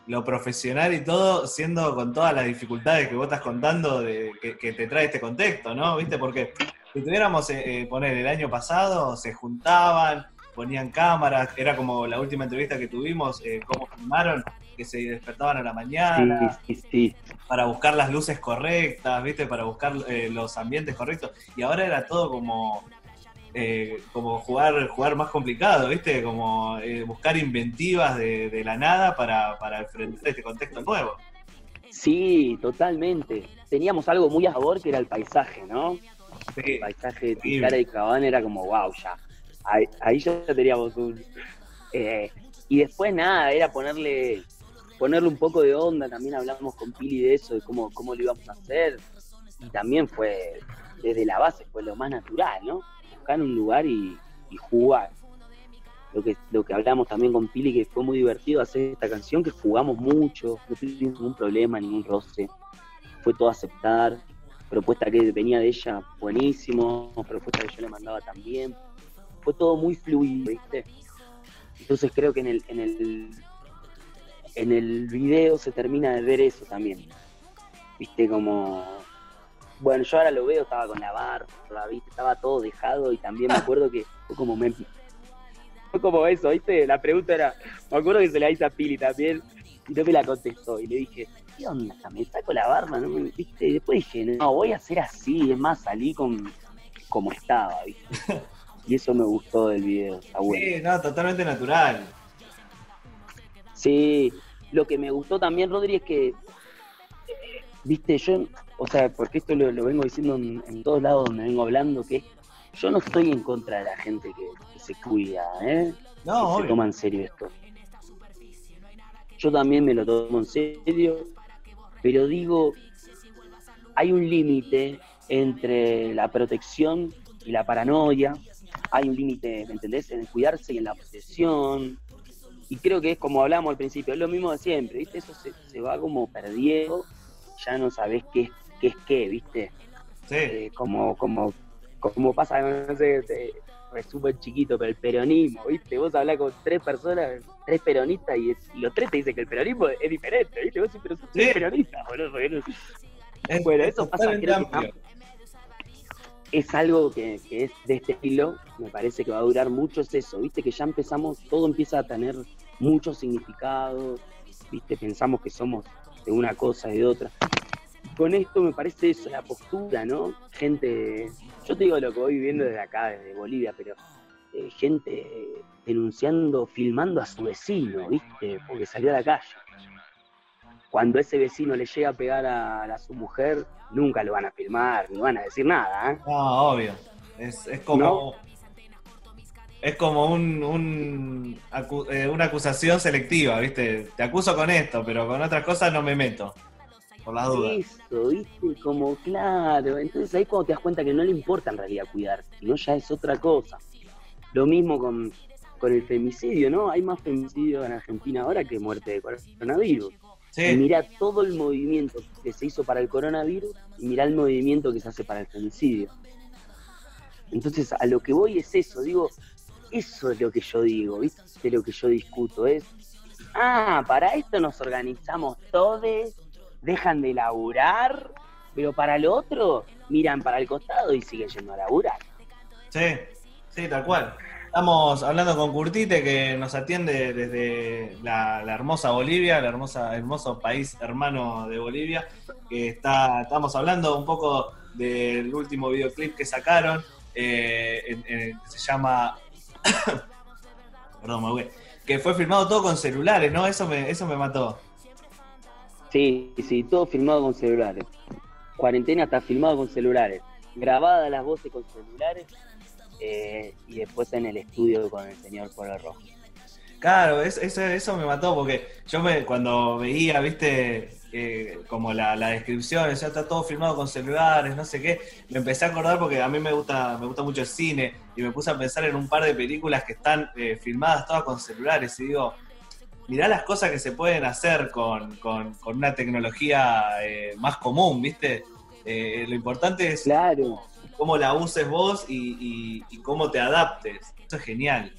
lo profesional y todo, siendo con todas las dificultades que vos estás contando de, que, que te trae este contexto, ¿no? ¿Viste? Porque si tuviéramos, eh, eh, poner el año pasado, se juntaban, ponían cámaras, era como la última entrevista que tuvimos, eh, cómo filmaron, que se despertaban a la mañana, Sí, sí, sí. para buscar las luces correctas, ¿viste? Para buscar eh, los ambientes correctos. Y ahora era todo como eh, como jugar jugar más complicado, ¿viste? Como eh, buscar inventivas de, de la nada para, para enfrentar este contexto nuevo. Sí, totalmente. Teníamos algo muy a favor que era el paisaje, ¿no? El paisaje de Tilcara y Cabana era como, wow, ya. Ahí, ahí ya teníamos un. eh, y después nada, era ponerle ponerle un poco de onda. También hablamos con Pili de eso, de cómo, cómo lo íbamos a hacer. Y también fue, desde la base, fue lo más natural, ¿no? Buscar un lugar y, jugar. Lo que, lo que hablamos también con Pili, que fue muy divertido hacer esta canción, que jugamos mucho, no tuvimos ningún problema, ningún roce. Fue todo aceptar. Propuesta que venía de ella, buenísimo. Propuesta que yo le mandaba también. Fue todo muy fluido, ¿viste? Entonces creo que en el, en el, en el video se termina de ver eso también. Viste, como. Bueno, yo ahora lo veo, estaba con la barra, ¿viste? Estaba todo dejado y también me [laughs] acuerdo que fue como me. Fue como eso, ¿viste? La pregunta era. Me acuerdo que se la hice a Pili también y no me la contestó. Y le dije, ¿qué onda? Me saco la barba, ¿no? ¿Viste? Y después dije, no, voy a hacer así, es más, salí con como estaba, ¿viste? Y eso me gustó del video, está bueno. Sí, no, totalmente natural. Sí, lo que me gustó también, Rodri, es que, viste, yo, o sea, porque esto lo, lo vengo diciendo en, en todos lados donde vengo hablando, que yo no estoy en contra de la gente que, que se cuida, ¿eh? No, que se toma en serio esto. yo también me lo tomo en serio, pero digo, hay un límite entre la protección y la paranoia, hay un límite, ¿me entendés?, en el cuidarse y en la obsesión, y creo que es como hablamos al principio, es lo mismo de siempre, ¿viste? Eso se, se va como perdiendo, ya no sabés qué es qué, es qué ¿viste? Sí. Eh, como, como, como pasa, no sé, te- es súper chiquito, pero el peronismo, ¿viste? Vos hablás con tres personas, tres peronistas, y, es- y los tres te dicen que el peronismo es diferente, ¿viste? Vos sí, pero sos Sí. peronista, boludo. Es- Bueno, es eso pasa, creo que. Es algo que, que es de este estilo, me parece que va a durar mucho, es eso, viste que ya empezamos, todo empieza a tener mucho significado, viste, pensamos que somos de una cosa y de otra. Con esto me parece eso, la postura, ¿no? Gente, yo te digo lo que voy viviendo desde acá, desde Bolivia, pero eh, gente denunciando, filmando a su vecino, viste, porque salió a la calle. Cuando ese vecino le llega a pegar a, a su mujer, nunca lo van a filmar, ni van a decir nada, ¿eh? No, obvio. Es, es como. No. Es como un, un acu- eh, una acusación selectiva, ¿viste? Te acuso con esto, pero con otras cosas no me meto. Por las dudas. Eso, viste, como claro. Entonces ahí cuando te das cuenta que no le importa en realidad cuidar, sino ya es otra cosa. Lo mismo con, con el femicidio, ¿no? Hay más femicidio en Argentina ahora que muerte de coronavirus. Sí. Y mirá todo el movimiento que se hizo para el coronavirus y mirá el movimiento que se hace para el femicidio. Entonces, a lo que voy es eso, digo, eso es lo que yo digo, ¿viste? Lo que yo discuto es, ah, para esto nos organizamos todos, dejan de laburar, pero para lo otro miran para el costado y siguen yendo a laburar. Sí, sí, tal cual. Estamos hablando con Curtite que nos atiende desde la, la hermosa Bolivia, el hermosa, hermoso país hermano de Bolivia. Que está, estamos hablando un poco del último videoclip que sacaron, eh, en- en- se llama. [coughs] Perdón, me ahogué. Que fue filmado todo con celulares, ¿no? Eso me, eso me mató. Sí, sí, todo filmado con celulares. Cuarentena está filmado con celulares. Grabadas las voces con celulares eh, y después en el estudio con el señor Polo Rojo. Claro, es- eso, eso me mató porque yo me, cuando veía, viste, eh, como la, la descripción, ya está todo filmado con celulares, no sé qué, me empecé a acordar porque a mí me gusta, me gusta mucho el cine y me puse a pensar en un par de películas que están eh, filmadas todas con celulares y digo, mirá las cosas que se pueden hacer con, con- con una tecnología eh, más común, viste. Lo importante es Claro. Cómo la uses vos y, y- y cómo te adaptes. Eso es genial.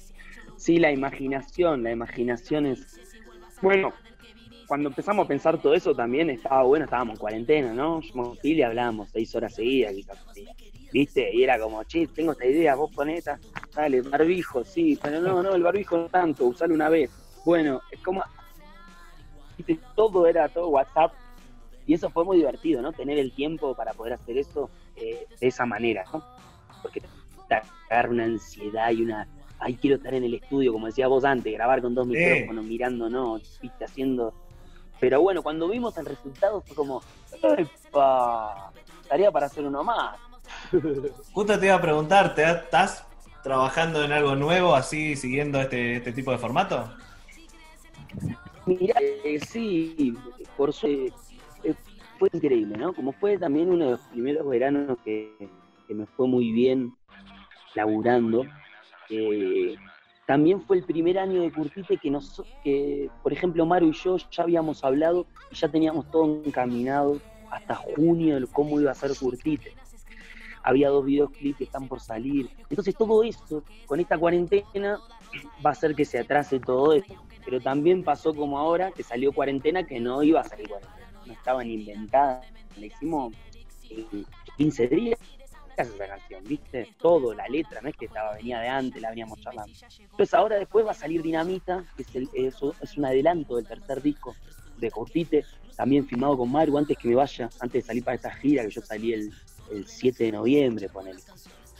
Sí, la imaginación, la imaginación es... Bueno, cuando empezamos a pensar todo eso también estaba bueno, estábamos en cuarentena, ¿no? Yo con Pili hablábamos seis horas seguidas, quizás. ¿viste? Y era como, che, tengo esta idea, vos poné esta, dale, barbijo, sí, pero no, no, el barbijo no tanto, usalo una vez. Bueno, es como... ¿viste? Todo era todo WhatsApp y eso fue muy divertido, ¿no? Tener el tiempo para poder hacer eso de esa manera, ¿no? Porque te agarra una ansiedad y una ay, quiero estar en el estudio, como decía vos antes, grabar con dos Sí. micrófonos, mirándonos, viste, haciendo. Pero bueno, cuando vimos el resultado fue como, ¡epa! Tarea para hacer uno más. [laughs] Justo te iba a preguntar, ¿te ¿estás trabajando en algo nuevo así, siguiendo este, este tipo de formato? Mirá, eh, sí, por suerte fue increíble, ¿no? Como fue también uno de los primeros veranos que, me fue muy bien laburando. eh, también fue el primer año de Curtite que, nos, que, por ejemplo, Maru y yo ya habíamos hablado y ya teníamos todo encaminado hasta junio de cómo iba a ser Curtite. Había dos videoclips que están por salir. Entonces todo esto, con esta cuarentena, va a hacer que se atrase todo esto. Pero también pasó como ahora, que salió cuarentena, que no iba a salir cuarentena. No estaban inventadas. La hicimos en 15 días esa canción, ¿viste? Todo, la letra, no es que estaba, venía de antes, la veníamos charlando. Entonces ahora después va a salir Dinamita, que es, el- eso es un adelanto del tercer disco de Cortite, también filmado con Maru antes que me vaya, antes de salir para esta gira, que yo salí el, el 7 de noviembre, ponele.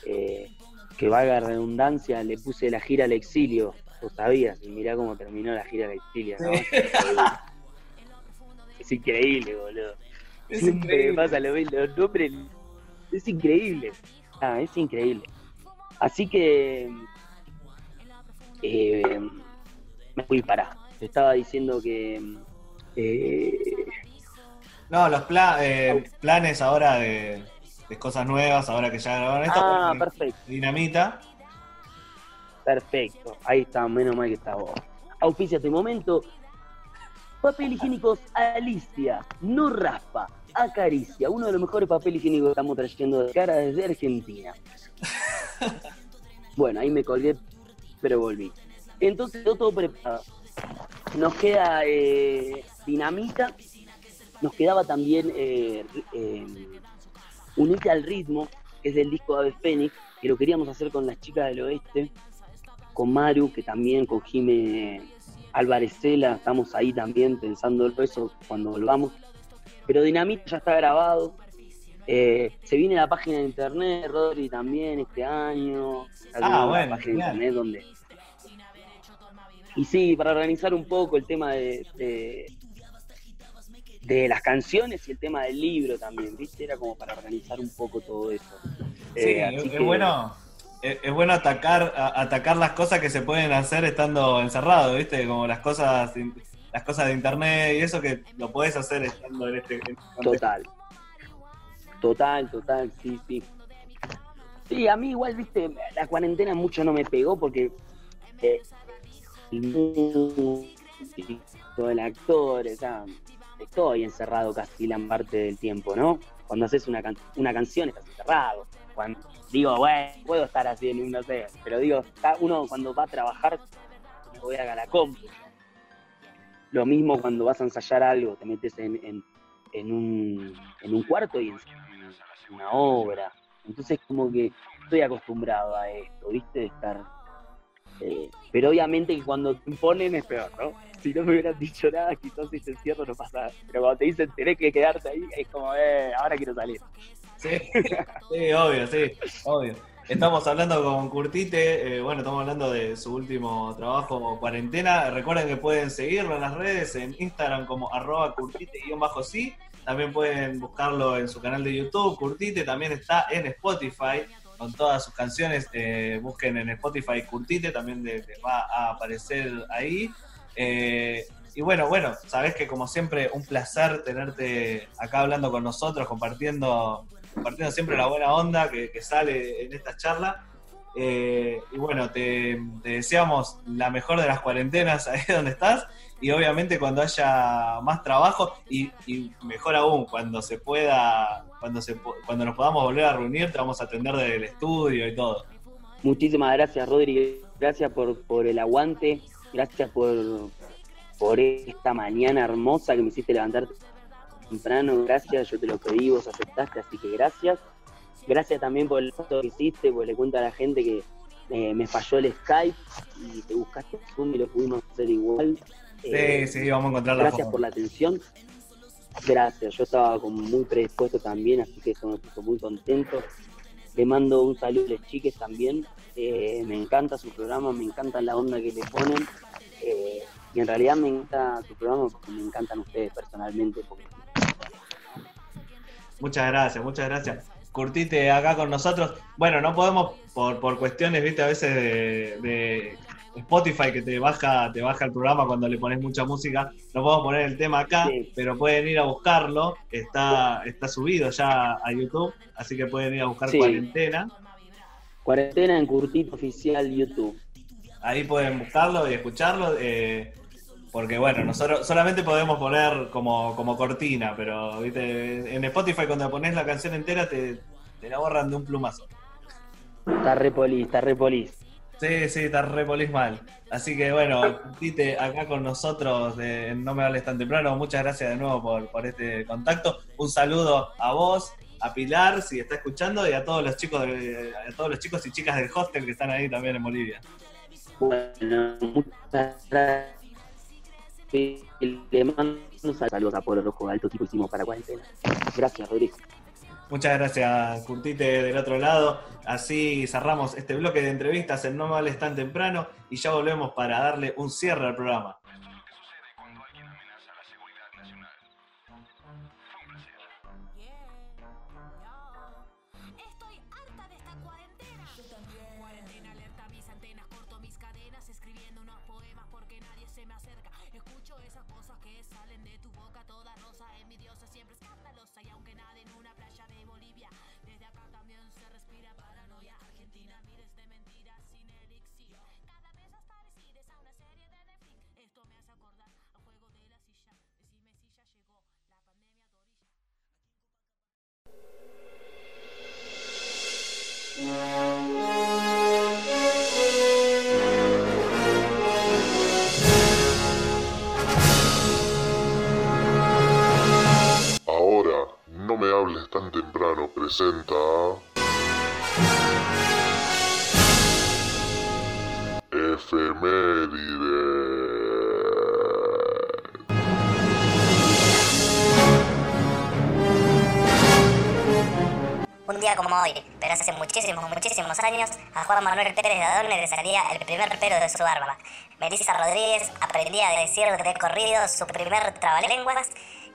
Eh, que valga redundancia, le puse la gira al exilio, vos sabías, y mirá cómo terminó la gira al exilio, ¿no? Es increíble, boludo. Es Siempre increíble. me pasa lo mismo, los nombres, es increíble. Ah, es increíble. Así que eh, me fui para. te estaba diciendo que. eh, No, los pla- eh, planes ahora de, de cosas nuevas, ahora que ya grabaron esto. Ah, perfecto. Dinamita. Perfecto, ahí está, menos mal que está vos. Auspicia este momento. Papel higiénicos Alicia, no raspa, acaricia. Uno de los mejores papel higiénicos que estamos trayendo de cara desde Argentina. [laughs] bueno, ahí me colgué, pero volví. Entonces, quedó todo preparado. Nos queda eh, dinamita, nos quedaba también eh, eh, Unite al ritmo, que es del disco de Ave Fénix, que lo queríamos hacer con las chicas del oeste, con Maru, que también con Jime Álvarez Cela, estamos ahí también pensando eso cuando volvamos. Pero Dinamita ya está grabado. Eh, se viene la página de internet, Rodri también este año. Ah, bueno, La página de internet donde. Y sí, para organizar un poco el tema de, de, de las canciones y el tema del libro también, ¿viste? Era como para organizar un poco todo eso. Sí, Eh, así es que- bueno. Es, bueno atacar a- atacar las cosas que se pueden hacer estando encerrado, ¿viste? Como las cosas las cosas de internet y eso que lo puedes hacer estando en este, en este. Total. Total, total, sí, sí. Sí, a mí igual, viste, la cuarentena mucho no me pegó porque eh, músico, el actor, sea, estoy encerrado casi la parte del tiempo, ¿no? Cuando haces una, can- una canción estás encerrado. Cuando digo, bueno, puedo estar así en un, no sé, pero digo, uno cuando va a trabajar, me voy a la compu. Lo mismo cuando vas a ensayar algo, te metes en, en, en un, en un cuarto y ensayas una obra. Entonces como que estoy acostumbrado a esto, ¿viste? De estar... eh, pero obviamente que cuando te imponen es peor, ¿no? Si no me hubieran dicho nada, quizás si te encierro no pasa nada. Pero cuando te dicen tenés que quedarte ahí, es como, eh, ahora quiero salir. Sí, [laughs] sí, obvio, sí, obvio. Estamos hablando con Curtite, eh, bueno, estamos hablando de su último trabajo, Cuarentena. Recuerden que pueden seguirlo en las redes, en Instagram como arroba curtite-sí. También pueden buscarlo en su canal de YouTube, Curtite. También está en Spotify con todas sus canciones. eh, busquen en Spotify Curtite, también les va a aparecer ahí. Eh, y bueno, bueno, sabes que como siempre, un placer tenerte acá hablando con nosotros, compartiendo, compartiendo siempre la buena onda que, sale en esta charla. Eh, y bueno, te, deseamos la mejor de las cuarentenas [laughs] ahí donde estás. Y obviamente cuando haya más trabajo, y, mejor aún, cuando se pueda, cuando se cuando nos podamos volver a reunir, te vamos a atender del estudio y todo. Muchísimas gracias, Rodri. Gracias por, por el aguante. Gracias por, por esta mañana hermosa que me hiciste levantarte temprano. Gracias, yo te lo pedí, vos aceptaste, así que gracias. Gracias también por el foto que hiciste, porque le cuento a la gente que eh, me falló el Skype y te buscaste Zoom y lo pudimos hacer igual. Eh, Sí, sí, vamos a encontrar la Gracias por la atención. Gracias, yo estaba como muy predispuesto también, así que eso me puso muy contento. Le mando un saludo a las chiques también. Eh, me encanta su programa, me encanta la onda que le ponen. Eh, y en realidad me encanta su programa porque me encantan ustedes personalmente. Porque Muchas gracias, muchas gracias. Curtite acá con nosotros. Bueno, no podemos, por, por cuestiones, viste, a veces de, de Spotify que te baja, te baja el programa cuando le pones mucha música, no podemos poner el tema acá, pero pueden ir a buscarlo, está, está subido ya a YouTube, así que pueden ir a buscar Sí. cuarentena. Cuarentena en Curtito Oficial YouTube. Ahí pueden buscarlo y escucharlo. eh, porque bueno, nosotros solamente podemos poner como, como cortina, pero ¿viste? en Spotify cuando pones la canción entera te, te la borran de un plumazo. Está re polis, está re polis. Sí, sí, está re polis mal. Así que bueno, Tite, acá con nosotros de No Me Hables Tan Temprano, muchas gracias de nuevo por, por este contacto. Un saludo a vos, a Pilar, si está escuchando, y a todos los chicos de- a todos los chicos y chicas del hostel que están ahí también en Bolivia. Bueno, muchas gracias. Le mando un saludo a Polo Rojo Alto, tipo hicimos para cuarentena. Gracias, Rodrigo. Muchas gracias, Curtite, del otro lado. Así cerramos este bloque de entrevistas en No Me Hables Tan Temprano y ya volvemos para darle un cierre al programa. Presenta. Efeméride. Un día como hoy, pero hace muchísimos, muchísimos años, a Juan Manuel Pérez de Adorne le salía el primer pelo de su barba. Melissa Rodríguez aprendía a decir de corrido su primer trabalenguas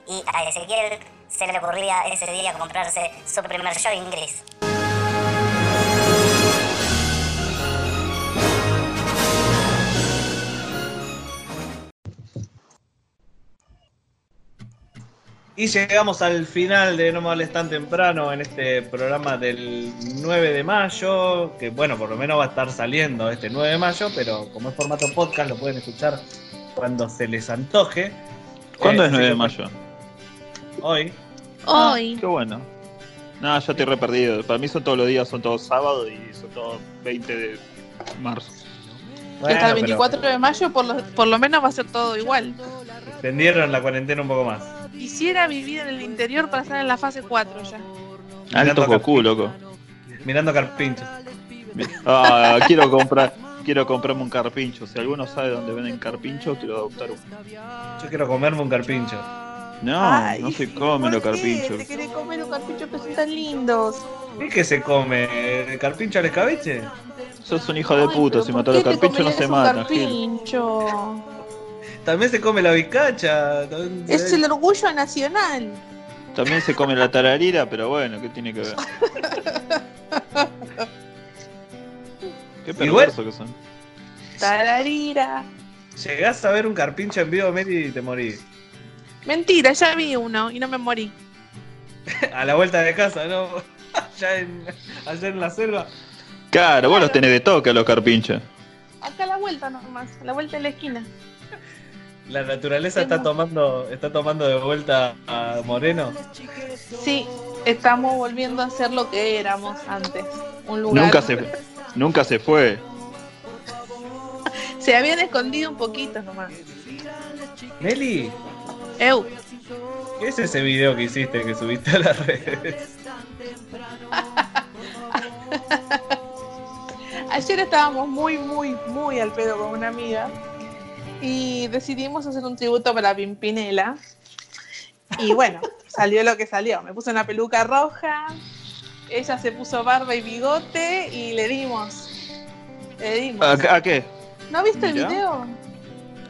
y a Ezequiel se le ocurría ese día comprarse su primer jogging gris. Y llegamos al final de No me hables tan temprano en este programa del 9 de mayo, que bueno, por lo menos va a estar saliendo este 9 de mayo, pero como es formato podcast lo pueden escuchar cuando se les antoje. ¿Cuándo Eh, es 9 de mayo? que Hoy. Hoy. Qué bueno. No, yo estoy re perdido. Para mí son todos los días, son todos sábados y son todos 20 de marzo. Y hasta el Bueno, 24 de mayo por lo, por lo menos va a ser todo igual. pero extendieron la cuarentena un poco más. Quisiera vivir en el interior para estar en la fase 4 ya. Alto Goku, loco. Mirando carpincho. Ah, quiero comprar, quiero comprarme un carpincho. Si alguno sabe dónde venden carpincho, quiero adoptar uno. Yo quiero comerme un carpincho. No, Ay, no se comen los carpinchos. Te querés comer los carpinchos que son tan lindos. ¿Y qué se come? ¿El carpincho al escabeche? Sos un hijo de puta, si mató a los ¿Qué te carpinchos no se Gil. carpincho? También se come la bizcacha. también- Es el orgullo nacional. También se come la tararira, pero bueno, ¿qué tiene que ver? Qué [laughs] perverso que son. Tararira. Llegás a ver un carpincho en vivo, Meli, y te morís. Mentira, ya vi uno y no me morí. [laughs] A la vuelta de casa, ¿no? [laughs] allá, en, allá en la selva. Claro, vos los tenés de toque a los carpinchos. Acá a la vuelta nomás, a la vuelta de la esquina. La naturaleza está tomando, está tomando de vuelta a Moreno. Sí, estamos volviendo a ser lo que éramos antes. Un lugar. Nunca se, nunca se fue. [laughs] Se habían escondido un poquito nomás. Meli, Eu, ¿qué es ese video que hiciste que subiste a las redes? [laughs] ayer estábamos muy, muy, muy al pedo con una amiga y decidimos hacer un tributo para Pimpinela. Y bueno, [laughs] salió lo que salió. Me puse una peluca roja, ella se puso barba y bigote y le dimos. Le dimos. ¿A, a qué? ¿No viste el video?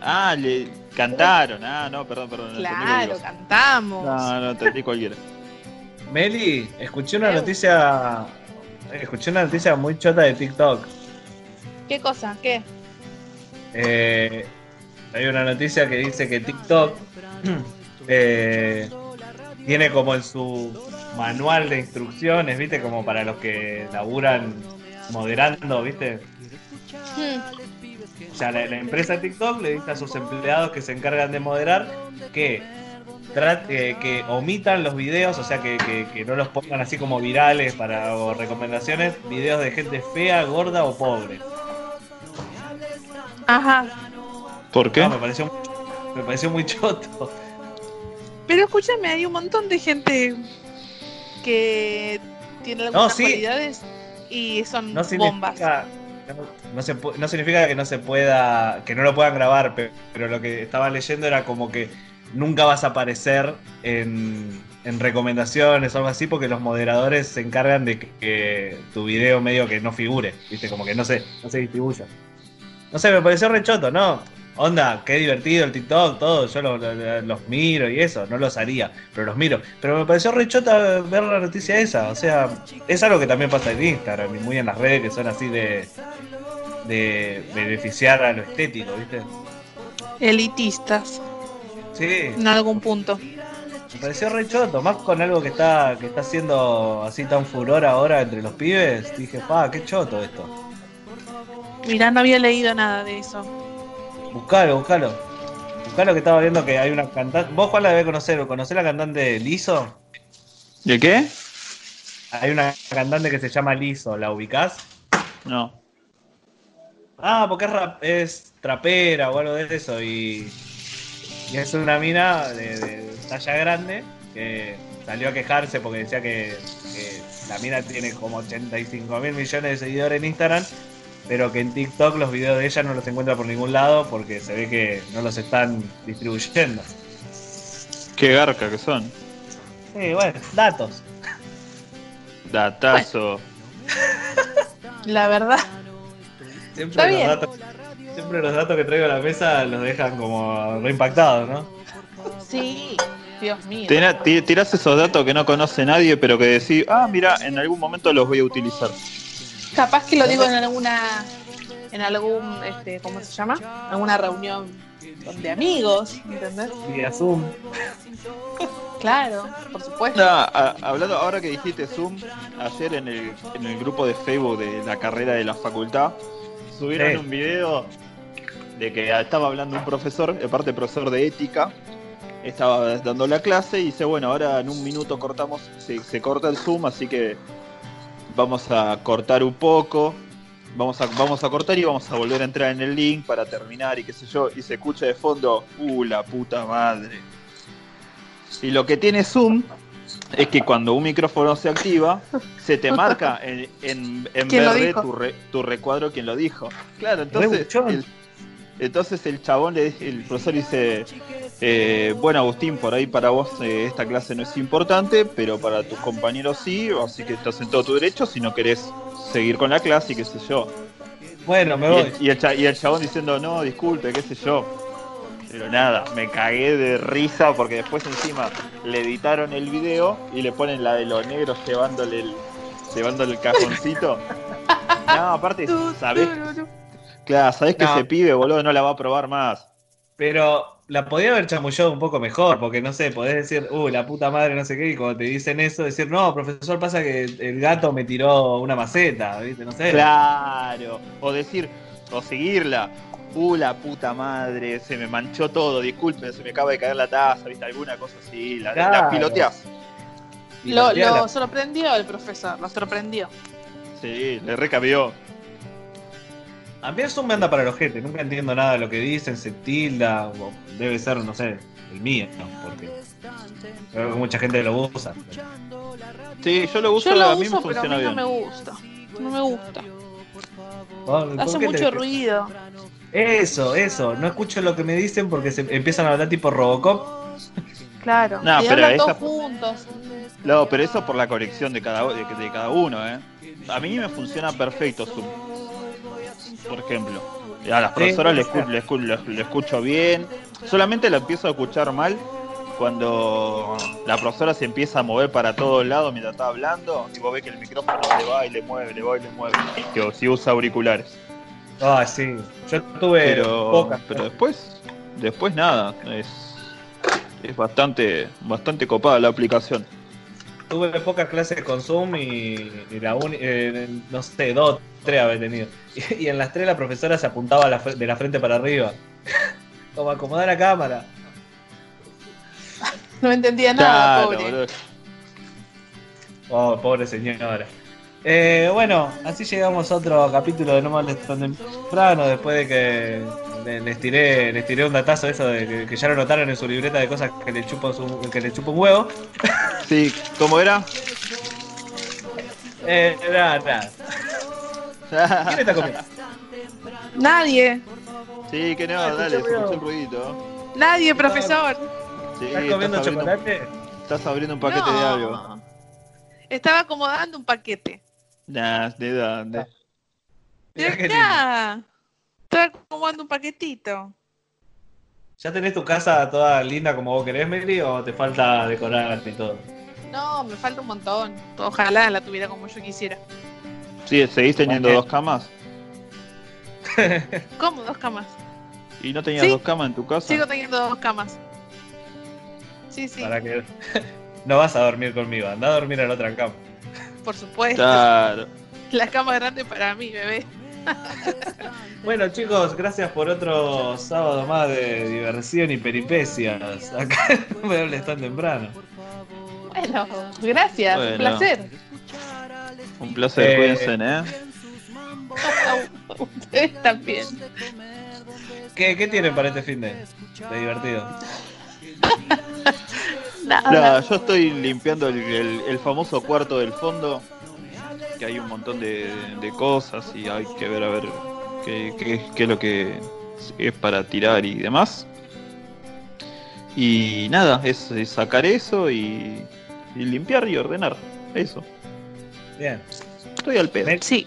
Ah, le cantaron. Ah, no, perdón, perdón. Claro, cantamos. No, no, entendí cualquiera. Meli, escuché una noticia. Escuché una noticia muy chota de TikTok. ¿Qué cosa? ¿Qué? Eh, hay una noticia que dice que TikTok [clears throat] eh, tiene como en su manual de instrucciones, ¿viste? Como para los que laburan moderando, ¿viste? O sea, la, la empresa TikTok le dice a sus empleados que se encargan de moderar que, trat- eh, que omitan los videos, o sea, que, que- que no los pongan así como virales para o recomendaciones, videos de gente fea, gorda o pobre. Ajá. ¿Por qué? No, me pareció, me pareció muy choto. Pero escúchame, hay un montón de gente que tiene No, algunas sí. cualidades y son No bombas. significa, no, se no significa que no se pueda, que no lo puedan grabar, pe- pero lo que estaba leyendo era como que nunca vas a aparecer en, en recomendaciones o algo así porque los moderadores se encargan de que, tu video medio que no figure, viste, como que no se, no se distribuya. No sé, me pareció rechoto, ¿no? Onda, qué divertido el TikTok, todo, yo lo- lo- los miro y eso, no los haría, pero los miro. Pero me pareció rechota ver la noticia esa, o sea, es algo que también pasa en Instagram y muy en las redes que son así de, de beneficiar a lo estético, ¿viste? Elitistas, Sí, en algún punto. me pareció re choto, más con algo que está, que está haciendo así tan furor ahora entre los pibes. Dije, pa, qué choto esto. Mirá, no había leído nada de eso. Buscalo, buscalo. Buscalo que estaba viendo que hay una cantante. Vos, Juan, la debés conocer. ¿Conocés la cantante Lizo? ¿De qué? Hay una cantante que se llama Lizo, ¿la ubicás? No. Ah, porque es, rap- es trapera o algo de eso y, y es una mina de, de talla grande que salió a quejarse porque decía que, que la mina tiene como 85 mil millones de seguidores en Instagram, pero que en TikTok los videos de ella no los encuentra por ningún lado porque se ve que no los están distribuyendo. Qué garca que son. Sí, bueno, datos. Datazo. La verdad. Siempre los, datos, siempre los datos que traigo a la mesa los dejan como reimpactados, ¿no? Sí, Dios mío. Tena- ti- tirás esos datos que no conoce nadie, pero que decís, ah, mira, en algún momento los voy a utilizar. Capaz que lo digo en alguna, en algún, este, ¿cómo se llama? Alguna reunión de amigos, ¿entendés? Vía Zoom. Claro, por supuesto. No, a- hablando ahora que dijiste Zoom, ayer en el, en el grupo de Facebook de la carrera de la facultad, subieron Sí. un video de que estaba hablando un profesor, aparte profesor de ética, estaba dando la clase y dice, bueno, ahora en un minuto cortamos, se, se corta el Zoom, así que vamos a cortar un poco, vamos a, vamos a cortar y vamos a volver a entrar en el link para terminar y qué sé yo, y se escucha de fondo, uh, la puta madre. Y lo que tiene Zoom es que cuando un micrófono se activa, se te marca en, en, en ¿Quién lo verde tu, re- tu recuadro quien lo dijo. Claro, entonces el, entonces el chabón, le, el profesor dice, eh, bueno Agustín, por ahí para vos eh, esta clase no es importante, pero para tus compañeros sí, así que estás en todo tu derecho si no querés seguir con la clase y qué sé yo. Bueno, me Y voy. el, y el cha- y el chabón diciendo, no, disculpe, qué sé yo. Pero nada, me cagué de risa porque después encima le editaron el video y le ponen la de los negros llevándole el, llevándole el cajoncito. No, aparte, [laughs] ¿sabés? Claro, sabés que No. ese pibe, boludo, no la va a probar más. Pero la podía haber chamullado un poco mejor, porque no sé, podés decir, uh, la puta madre, no sé qué, y cuando te dicen eso, decir, no, profesor, pasa que el gato me tiró una maceta, ¿viste? No sé. Claro, o decir, o seguirla. Uh, la puta madre, se me manchó todo, disculpen, se me acaba de caer la taza, ¿viste? Alguna cosa así, la, la Claro. piloteás. Lo, lo sorprendió el profesor, lo sorprendió. Sí, le recabió. A mí eso me anda para el ojete, nunca entiendo nada de lo que dicen, se tilda, o debe ser, no sé, el mío, ¿no? porque creo que mucha gente lo usa. Sí, yo lo uso, Yo lo a mí uso, me pero a funciona mí no bien. me gusta. No me gusta. ¿Por Hace mucho ruido. Eso, eso, no escucho lo que me dicen porque se empiezan a hablar tipo Robocop. Claro. No, y pero hablan esa- todos juntos. No, pero eso por la conexión de cada, de, de cada uno, ¿eh? A mí me funciona perfecto Zoom. Por ejemplo. A las Sí, profesoras le, puede escu- le escu- le- le escucho bien. Solamente la empiezo a escuchar mal cuando la profesora se empieza a mover para todos lados mientras está hablando y vos ves que el micrófono le va y le mueve, le va y le mueve. Que si usa auriculares. Ah, sí. Yo tuve Pero, pocas. pero después, después nada. Es, es bastante, bastante copada la aplicación. Tuve pocas clases con Zoom y, y la uni- eh, no sé, dos, tres había tenido. Y, [laughs] y en las tres la profesora se apuntaba la de la frente para arriba. [laughs] Como acomodar la cámara. [laughs] No entendía nada, Claro, pobre. Oh, pobre señora. Eh, bueno, así llegamos a otro capítulo de No Males tan temprano, después de que le- les tiré, les tiré un datazo eso de que, que ya lo notaron en su libreta de cosas que le chupa su- que le chupa un huevo. [laughs] Sí, ¿cómo era? Eh, nada, nada. [laughs] ¿Quién está comiendo? Nadie. Sí, que no, Ah, dale, se el ruido. ruidito. Nadie, profesor. Sí, ¿Estás comiendo chocolate? estás abriendo un paquete de algo. Estaba acomodando un paquete. Nah, ¿de dónde? Qué lindo. Ya. Estaba acomodando un paquetito. ¿Ya tenés tu casa toda linda como vos querés, Mary, o te falta decorarte y todo? No, me falta un montón. Ojalá la tuviera como yo quisiera. Sí, ¿seguís teniendo dos camas? [laughs] ¿Cómo dos camas? ¿Y no tenías Sí. dos camas en tu casa? Sigo teniendo dos camas. Sí, sí, Para que [laughs] no vas a dormir conmigo, anda a dormir en la otra cama. Por supuesto. Claro. [laughs] La cama grande para mí, bebé. [laughs] Bueno chicos, gracias por otro sábado más de diversión y peripecias. Acá no me hables tan temprano. Bueno, gracias, Bueno. un placer. Un placer, Eh, cuídense, ¿eh? [laughs] Ustedes también. ¿Qué, qué tienen para este fin de, de divertido? Nada. Nada, yo estoy limpiando el, el- el famoso cuarto del fondo, que hay un montón de, de cosas y hay que ver a ver qué, qué- qué es lo que es para tirar y demás. Y nada, es, es sacar eso y, y limpiar y ordenar. Eso. Bien. Estoy al pedo. Sí.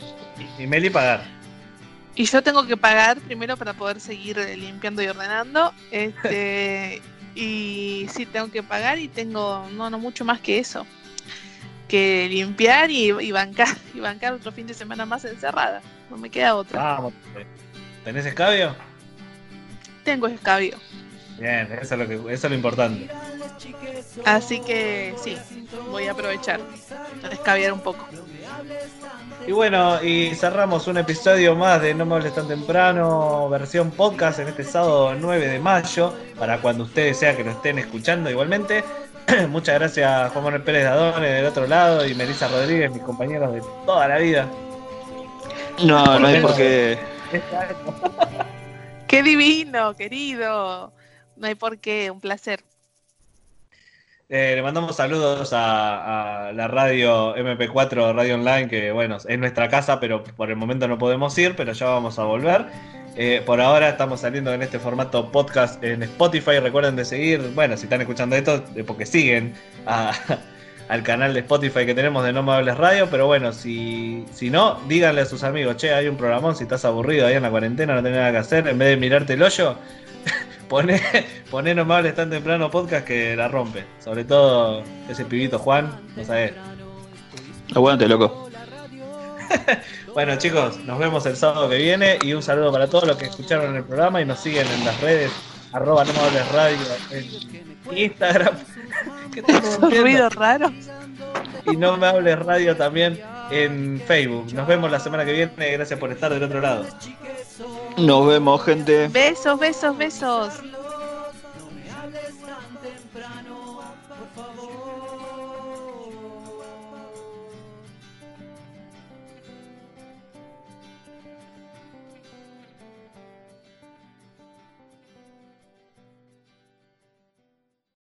Y Meli pagar. Y yo tengo que pagar primero para poder seguir limpiando y ordenando. [laughs] Este, y sí, tengo que pagar y tengo no, no mucho más que eso. Que limpiar y, y bancar. [laughs] Y bancar otro fin de semana más encerrada. No me queda otra. Vamos. ¿Tenés escabio? Tengo escabio. Bien, eso es lo, que, eso es lo importante. Así que sí, voy a aprovechar. a Escabiar un poco. Y bueno, y cerramos un episodio más de No me hables tan temprano, versión podcast en este sábado 9 de mayo, para cuando ustedes sea que lo estén escuchando igualmente. [clears throat] Muchas gracias Juan Manuel Pérez Dadone del otro lado y Melissa Rodríguez, mis compañeros de toda la vida. No, no hay por qué. ¡Qué divino, querido! No hay por qué, un placer. Eh, le mandamos saludos a, la radio MP4 Radio Online, que bueno, es nuestra casa, pero por el momento no podemos ir, pero ya vamos a volver. Eh, por ahora estamos saliendo en este formato podcast en Spotify. Recuerden de seguir, bueno, si están escuchando esto, porque siguen [laughs] al canal de Spotify que tenemos de No Me Hables Radio. Pero bueno, si, si no, díganle a sus amigos, che, hay un programón, si estás aburrido ahí en la cuarentena, no tenés nada que hacer, en vez de mirarte el hoyo, [laughs] Poné, [laughs] poné No me hables tan temprano podcast que la rompe. Sobre todo ese pibito Juan, no sabés. Aguante, loco. [laughs] Bueno chicos, nos vemos el sábado que viene y un saludo para todos los que escucharon el programa y nos siguen en las redes arroba no me hables radio en Instagram. [laughs] ¿Qué ruidos raros. Y no me hables radio también en Facebook. Nos vemos la semana que viene. Gracias por estar del otro lado. Nos vemos, gente. Besos, besos, besos.